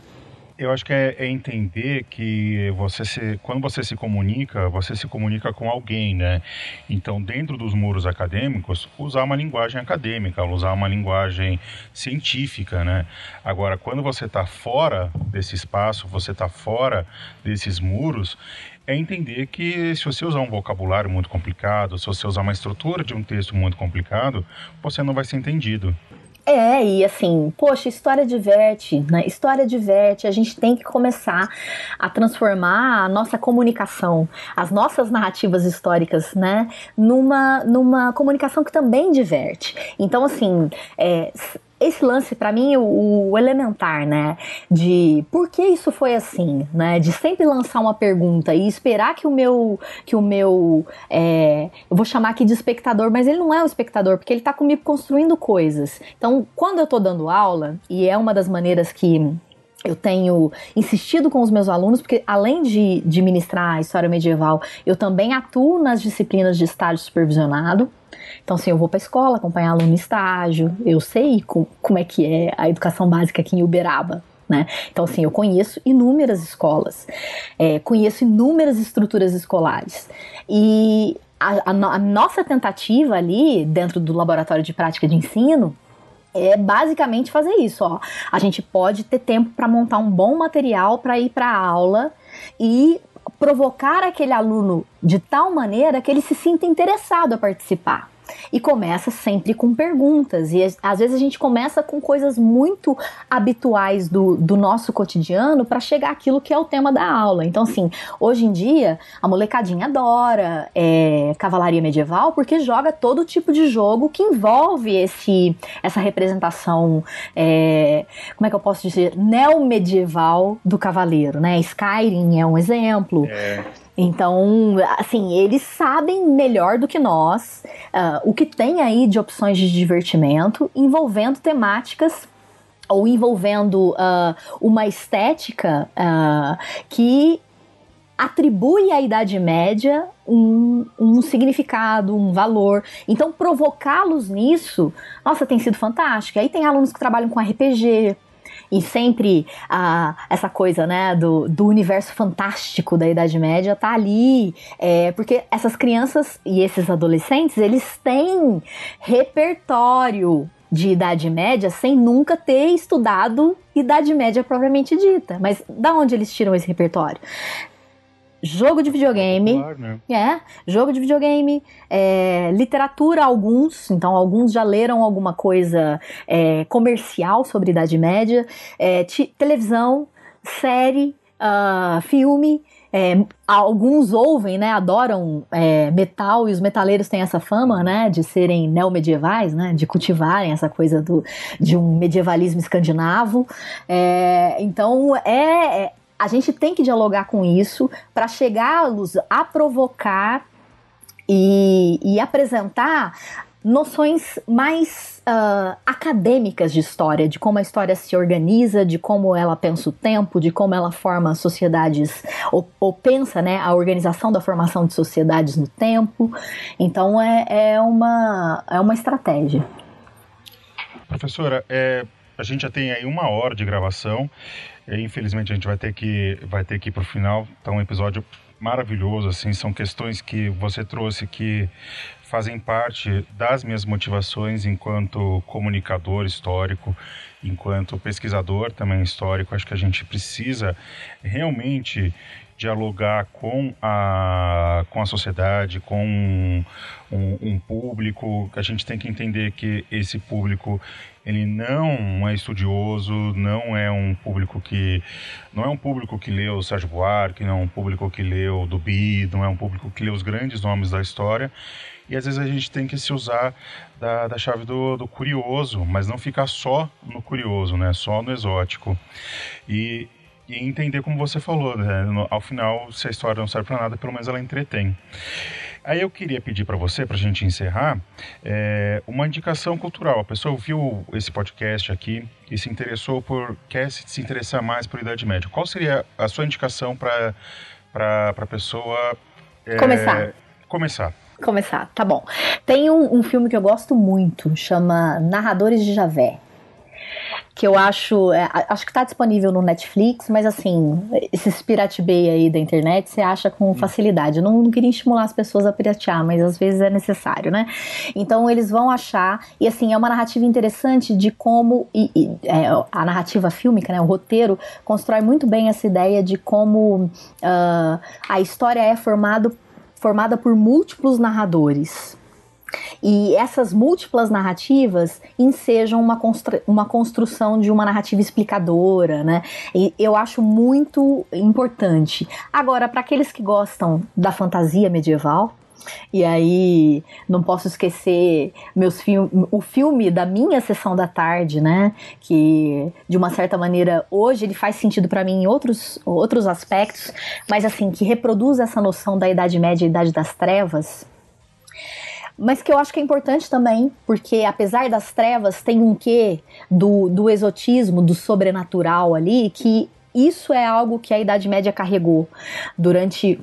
Eu acho que é, é, entender que você se, quando você se comunica, você se comunica com alguém, né? Então, dentro dos muros acadêmicos, usar uma linguagem acadêmica, usar uma linguagem científica, né? Agora, quando você está fora desse espaço, você está fora desses muros, é entender que se você usar um vocabulário muito complicado, se você usar uma estrutura de um texto muito complicado, você não vai ser entendido. É, e assim, poxa, história diverte, né? História diverte, a gente tem que começar a transformar a nossa comunicação, as nossas narrativas históricas, né, numa, numa comunicação que também diverte. Então, assim, é, esse lance para mim o, o, elementar, né, de por que isso foi assim, né, de sempre lançar uma pergunta e esperar que o meu que o meu é, eu vou chamar aqui de espectador, mas ele não é um espectador porque ele tá comigo construindo coisas. Então, quando eu tô dando aula e é uma das maneiras que eu tenho insistido com os meus alunos, porque além de, de ministrar a história medieval, eu também atuo nas disciplinas de estágio supervisionado. Então, assim, eu vou para a escola acompanhar aluno em estágio, eu sei com, como é que é a educação básica aqui em Uberaba. Né? Então, assim, eu conheço inúmeras escolas, é, conheço inúmeras estruturas escolares. E a, a, a nossa tentativa ali, dentro do laboratório de prática de ensino, é basicamente fazer isso, ó. A gente pode ter tempo para montar um bom material para ir para aula e provocar aquele aluno de tal maneira que ele se sinta interessado a participar. E começa sempre com perguntas. E às vezes a gente começa com coisas muito habituais do, do nosso cotidiano para chegar àquilo que é o tema da aula. Então, assim, hoje em dia, a molecadinha adora é, cavalaria medieval porque joga todo tipo de jogo que envolve esse, essa representação, é, como é que eu posso dizer, neo-medieval do cavaleiro, né? Skyrim é um exemplo. É. Então, assim, eles sabem melhor do que nós uh, o que tem aí de opções de divertimento envolvendo temáticas ou envolvendo uh, uma estética uh, que atribui à Idade Média um, um significado, um valor. Então, provocá-los nisso, nossa, tem sido fantástico. Aí tem alunos que trabalham com RPG, e sempre a, essa coisa, né, do, do universo fantástico da Idade Média tá ali, é, porque essas crianças e esses adolescentes, eles têm repertório de Idade Média sem nunca ter estudado Idade Média propriamente dita. Mas da onde eles tiram esse repertório? Jogo de videogame, claro, né? é, jogo de videogame, é, literatura alguns, então alguns já leram alguma coisa é, comercial sobre Idade Média, é, televisão, série, uh, filme, é, alguns ouvem, né, adoram é, metal e os metaleiros têm essa fama, né, de serem neomedievais, né, de cultivarem essa coisa do, de um medievalismo escandinavo. É, então é, a gente tem que dialogar com isso para chegá-los a provocar e, e apresentar noções mais uh, acadêmicas de história, de como a história se organiza, de como ela pensa o tempo, de como ela forma sociedades, ou, ou pensa né, a organização da formação de sociedades no tempo. Então é, é, uma, é uma estratégia. Professora, é, a gente já tem aí uma hora de gravação. Infelizmente a gente vai ter que vai ter que ir para o final. Tá um episódio maravilhoso, assim, são questões que você trouxe que fazem parte das minhas motivações enquanto comunicador histórico, enquanto pesquisador também histórico. Acho que a gente precisa realmente dialogar com a, com a sociedade, com um, um, público. A gente tem que entender que esse público ele não é estudioso, não é um público que não é um público que leu Sérgio Buarque, não é um público que leu Duby, não é um público que lê os grandes nomes da história. E às vezes a gente tem que se usar da, da chave do, do curioso, mas não ficar só no curioso, né? Só no exótico. E e entender como você falou, né? ao final, se a história não serve para nada, pelo menos ela entretém. Aí eu queria pedir para você, para a gente encerrar, é, uma indicação cultural. A pessoa ouviu esse podcast aqui e se interessou por, quer se interessar mais por Idade Média. Qual seria a sua indicação para a pessoa é, começar? Começar. Começar, tá bom. Tem um, um filme que eu gosto muito, chama Narradores de Javé. Que eu acho. É, acho que está disponível no Netflix, mas assim, esses Pirate Bay aí da internet você acha com hum. facilidade. Eu não, não queria estimular as pessoas a piratear, mas às vezes é necessário, né? Então eles vão achar, e assim, é uma narrativa interessante de como e, e, é, a narrativa fílmica, né, o roteiro, constrói muito bem essa ideia de como uh, a história é formado, formada por múltiplos narradores. E essas múltiplas narrativas ensejam uma, constru uma construção de uma narrativa explicadora, né? E eu acho muito importante. Agora, para aqueles que gostam da fantasia medieval, e aí, não posso esquecer meus film, o filme da minha sessão da tarde, né? Que de uma certa maneira hoje ele faz sentido para mim em outros, outros aspectos, mas assim, que reproduz essa noção da Idade Média e Idade das Trevas mas que eu acho que é importante também, porque apesar das trevas, tem um quê do, do exotismo, do sobrenatural ali, que isso é algo que a Idade Média carregou durante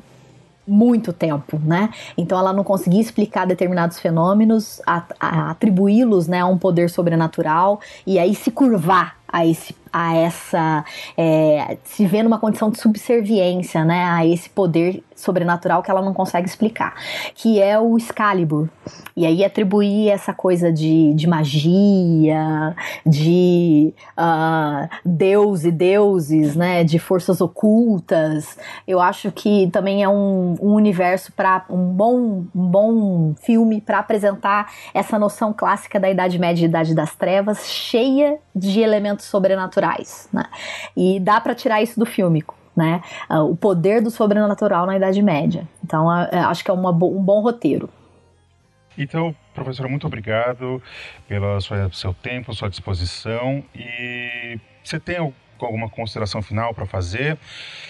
muito tempo, né? Então ela não conseguia explicar determinados fenômenos, atribuí-los né, a um poder sobrenatural e aí se curvar a esse a essa é, se vê numa condição de subserviência, né, a esse poder sobrenatural que ela não consegue explicar, que é o Excalibur. E aí atribuir essa coisa de, de magia, de uh, deus e deuses, né, de forças ocultas, eu acho que também é um, um universo para um bom, um bom filme para apresentar essa noção clássica da Idade Média e Idade das Trevas, cheia de elementos sobrenaturais, né? E dá para tirar isso do filme né? Ah, o poder do sobrenatural na Idade Média. Então, acho que é uma, um bom roteiro. Então, professora, muito obrigado pelo seu tempo, sua disposição. E você tem alguma consideração final para fazer?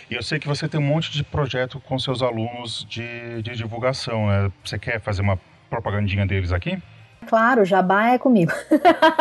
E eu sei que você tem um monte de projeto com seus alunos de, de divulgação. Né? Você quer fazer uma propagandinha deles aqui? Claro, jabá é comigo.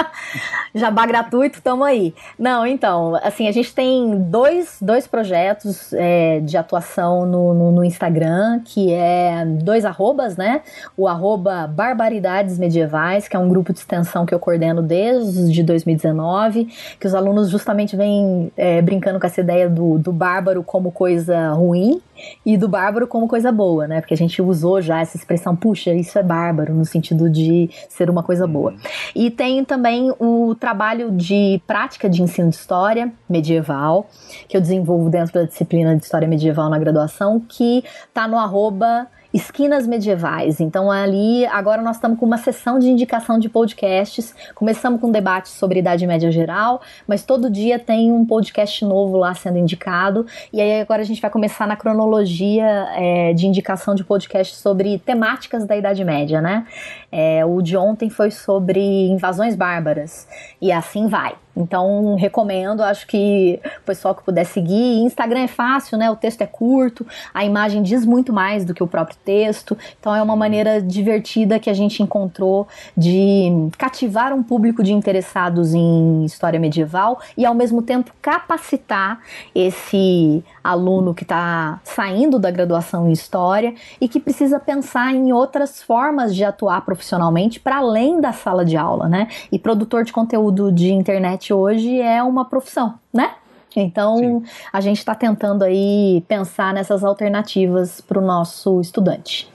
jabá gratuito, tamo aí. Não, então, assim, a gente tem dois, dois projetos é, de atuação no, no, no, Instagram, que é dois arrobas, né? O arroba Barbaridades Medievais, que é um grupo de extensão que eu coordeno desde 2019, que os alunos justamente vêm é, brincando com essa ideia do, do bárbaro como coisa ruim, e do bárbaro como coisa boa, né? Porque a gente usou já essa expressão, puxa, isso é bárbaro, no sentido de ser uma coisa boa. E tem também o trabalho de prática de ensino de história medieval, que eu desenvolvo dentro da disciplina de história medieval na graduação, que tá no arroba esquinas medievais. Então ali agora nós estamos com uma sessão de indicação de podcasts. Começamos com debates sobre Idade Média geral, mas todo dia tem um podcast novo lá sendo indicado. E aí agora a gente vai começar na cronologia é, de indicação de podcasts sobre temáticas da Idade Média, né? É, o de ontem foi sobre invasões bárbaras e assim vai. Então, recomendo, acho que o pessoal que puder seguir. Instagram é fácil, né? O texto é curto, a imagem diz muito mais do que o próprio texto. Então, é uma maneira divertida que a gente encontrou de cativar um público de interessados em história medieval e, ao mesmo tempo, capacitar esse aluno que está saindo da graduação em história e que precisa pensar em outras formas de atuar profissionalmente para além da sala de aula, né? E produtor de conteúdo de internet hoje é uma profissão, né? Então, Sim. a gente está tentando aí pensar nessas alternativas para o nosso estudante.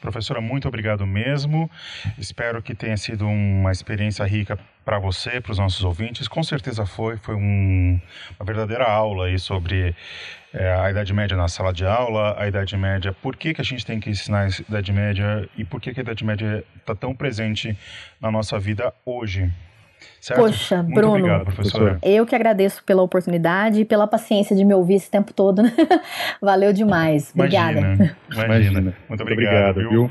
Professora, muito obrigado mesmo. Espero que tenha sido uma experiência rica para você, para os nossos ouvintes. Com certeza foi, foi um, uma verdadeira aula aí sobre é, a Idade Média na sala de aula, a Idade Média, por que, que a gente tem que ensinar a Idade Média e por que, que a Idade Média está tão presente na nossa vida hoje. Certo? Poxa, Muito Bruno, obrigado, professora. eu que agradeço pela oportunidade e pela paciência de me ouvir esse tempo todo. Né? Valeu demais. Obrigada. Imagina. Imagina. Muito obrigado, obrigado viu?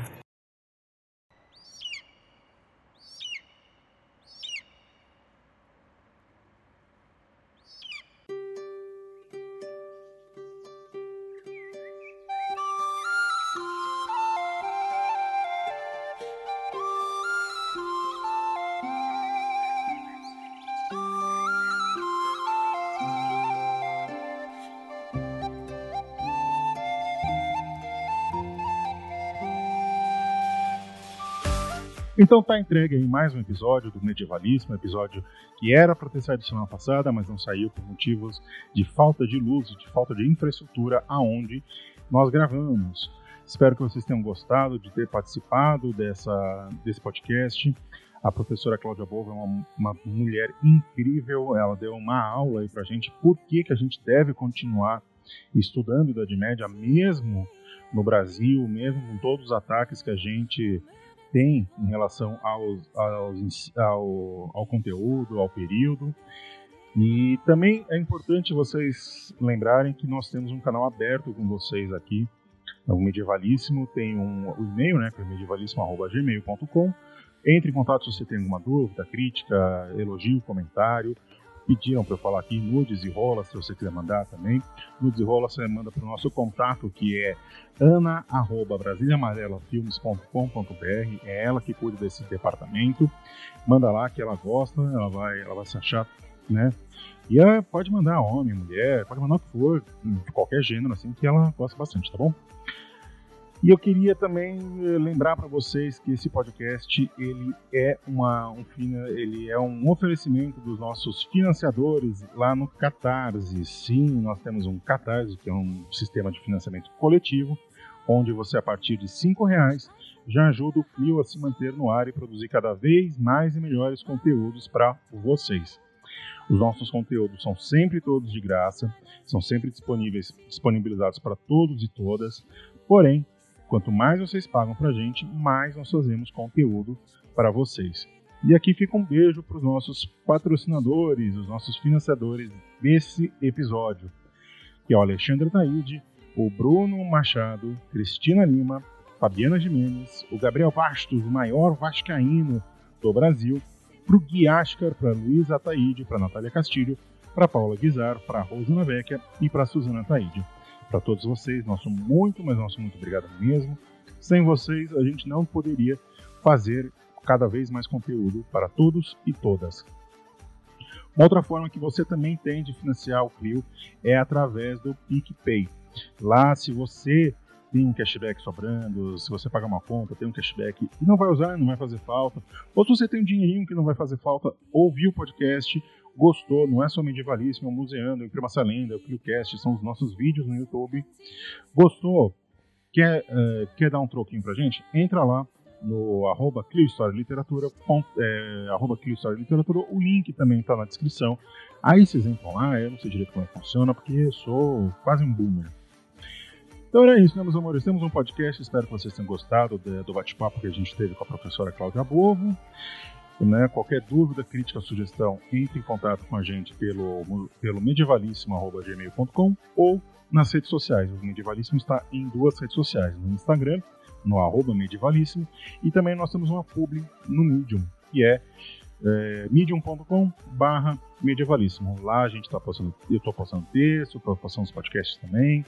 Então tá entregue aí mais um episódio do Medievalismo, episódio que era para ter saído semana passada, mas não saiu por motivos de falta de luz e de falta de infraestrutura aonde nós gravamos. Espero que vocês tenham gostado de ter participado dessa, desse podcast. A professora Cláudia Bova é uma, uma, mulher incrível, ela deu uma aula aí pra gente por que, que a gente deve continuar estudando Idade Média, mesmo no Brasil, mesmo com todos os ataques que a gente tem em relação ao, ao conteúdo, ao período. E também é importante vocês lembrarem que nós temos um canal aberto com vocês aqui, o Medievalíssimo, tem um, um e-mail, né, que é medievalíssimo.gmail.com. Entre em contato se você tem alguma dúvida, crítica, elogio, comentário pediram para eu falar aqui, nudes e rolas, se você quiser mandar também. Nudes e rolas você manda para o nosso contato, que é ana@brasiliaamarelafilmes.com.br. É ela que cuida desse departamento. Manda lá que ela gosta, ela vai, ela vai se achar, né? E é, pode mandar homem, mulher, pode mandar o que for, de qualquer gênero, assim, que ela gosta bastante, tá bom? E eu queria também eh, lembrar para vocês que esse podcast ele é uma um, ele é um oferecimento dos nossos financiadores lá no Catarse. Sim, nós temos um Catarse que é um sistema de financiamento coletivo, onde você a partir de cinco reais já ajuda o Clio a se manter no ar e produzir cada vez mais e melhores conteúdos para vocês. Os nossos conteúdos são sempre todos de graça, são sempre disponíveis, disponibilizados para todos e todas. Porém, Quanto mais vocês pagam para a gente, mais nós fazemos conteúdo para vocês. E aqui fica um beijo para os nossos patrocinadores, os nossos financiadores desse episódio, que é o Alexandre Taide, o Bruno Machado, Cristina Lima, Fabiana Jimenez, o Gabriel Bastos, o maior vascaíno do Brasil, para o Gui Ascar, para Luísa Taide, para Natália Castilho, para Paula Guizar, para Rosana Vecchia e para Suzana Taide para todos vocês. Nosso muito, mas nosso muito obrigado mesmo. Sem vocês, a gente não poderia fazer cada vez mais conteúdo para todos e todas. Uma outra forma que você também tem de financiar o Clio é através do PicPay. Lá, se você tem um cashback sobrando, se você pagar uma conta, tem um cashback e não vai usar, não vai fazer falta, ou se você tem um dinheirinho que não vai fazer falta, ouvir o podcast, gostou, não é só medievalíssimo, é o Museando, Imprima essa Lenda, o ClioCast, são os nossos vídeos no YouTube. Gostou? Quer, uh, quer dar um troquinho pra gente? Entra lá no arroba Literatura, é, arroba o link também está na descrição. Aí vocês entram lá, eu não sei direito como é funciona, porque eu sou quase um boomer. Então era isso, né, meus amores? Temos um podcast, espero que vocês tenham gostado do bate-papo que a gente teve com a professora Cláudia Bovo. Né? Qualquer dúvida, crítica, sugestão, entre em contato com a gente pelo, pelo medievalíssimo.gmail.com ou nas redes sociais. O Medievalíssimo está em duas redes sociais, no Instagram, no arroba e também nós temos uma publi no Medium, que é, é medium.com barra medievalíssimo. Lá a gente está postando, eu estou postando texto, estou postando os podcasts também.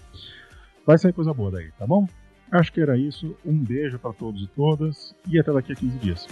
Vai sair coisa boa daí, tá bom? Acho que era isso. Um beijo para todos e todas e até daqui a 15 dias.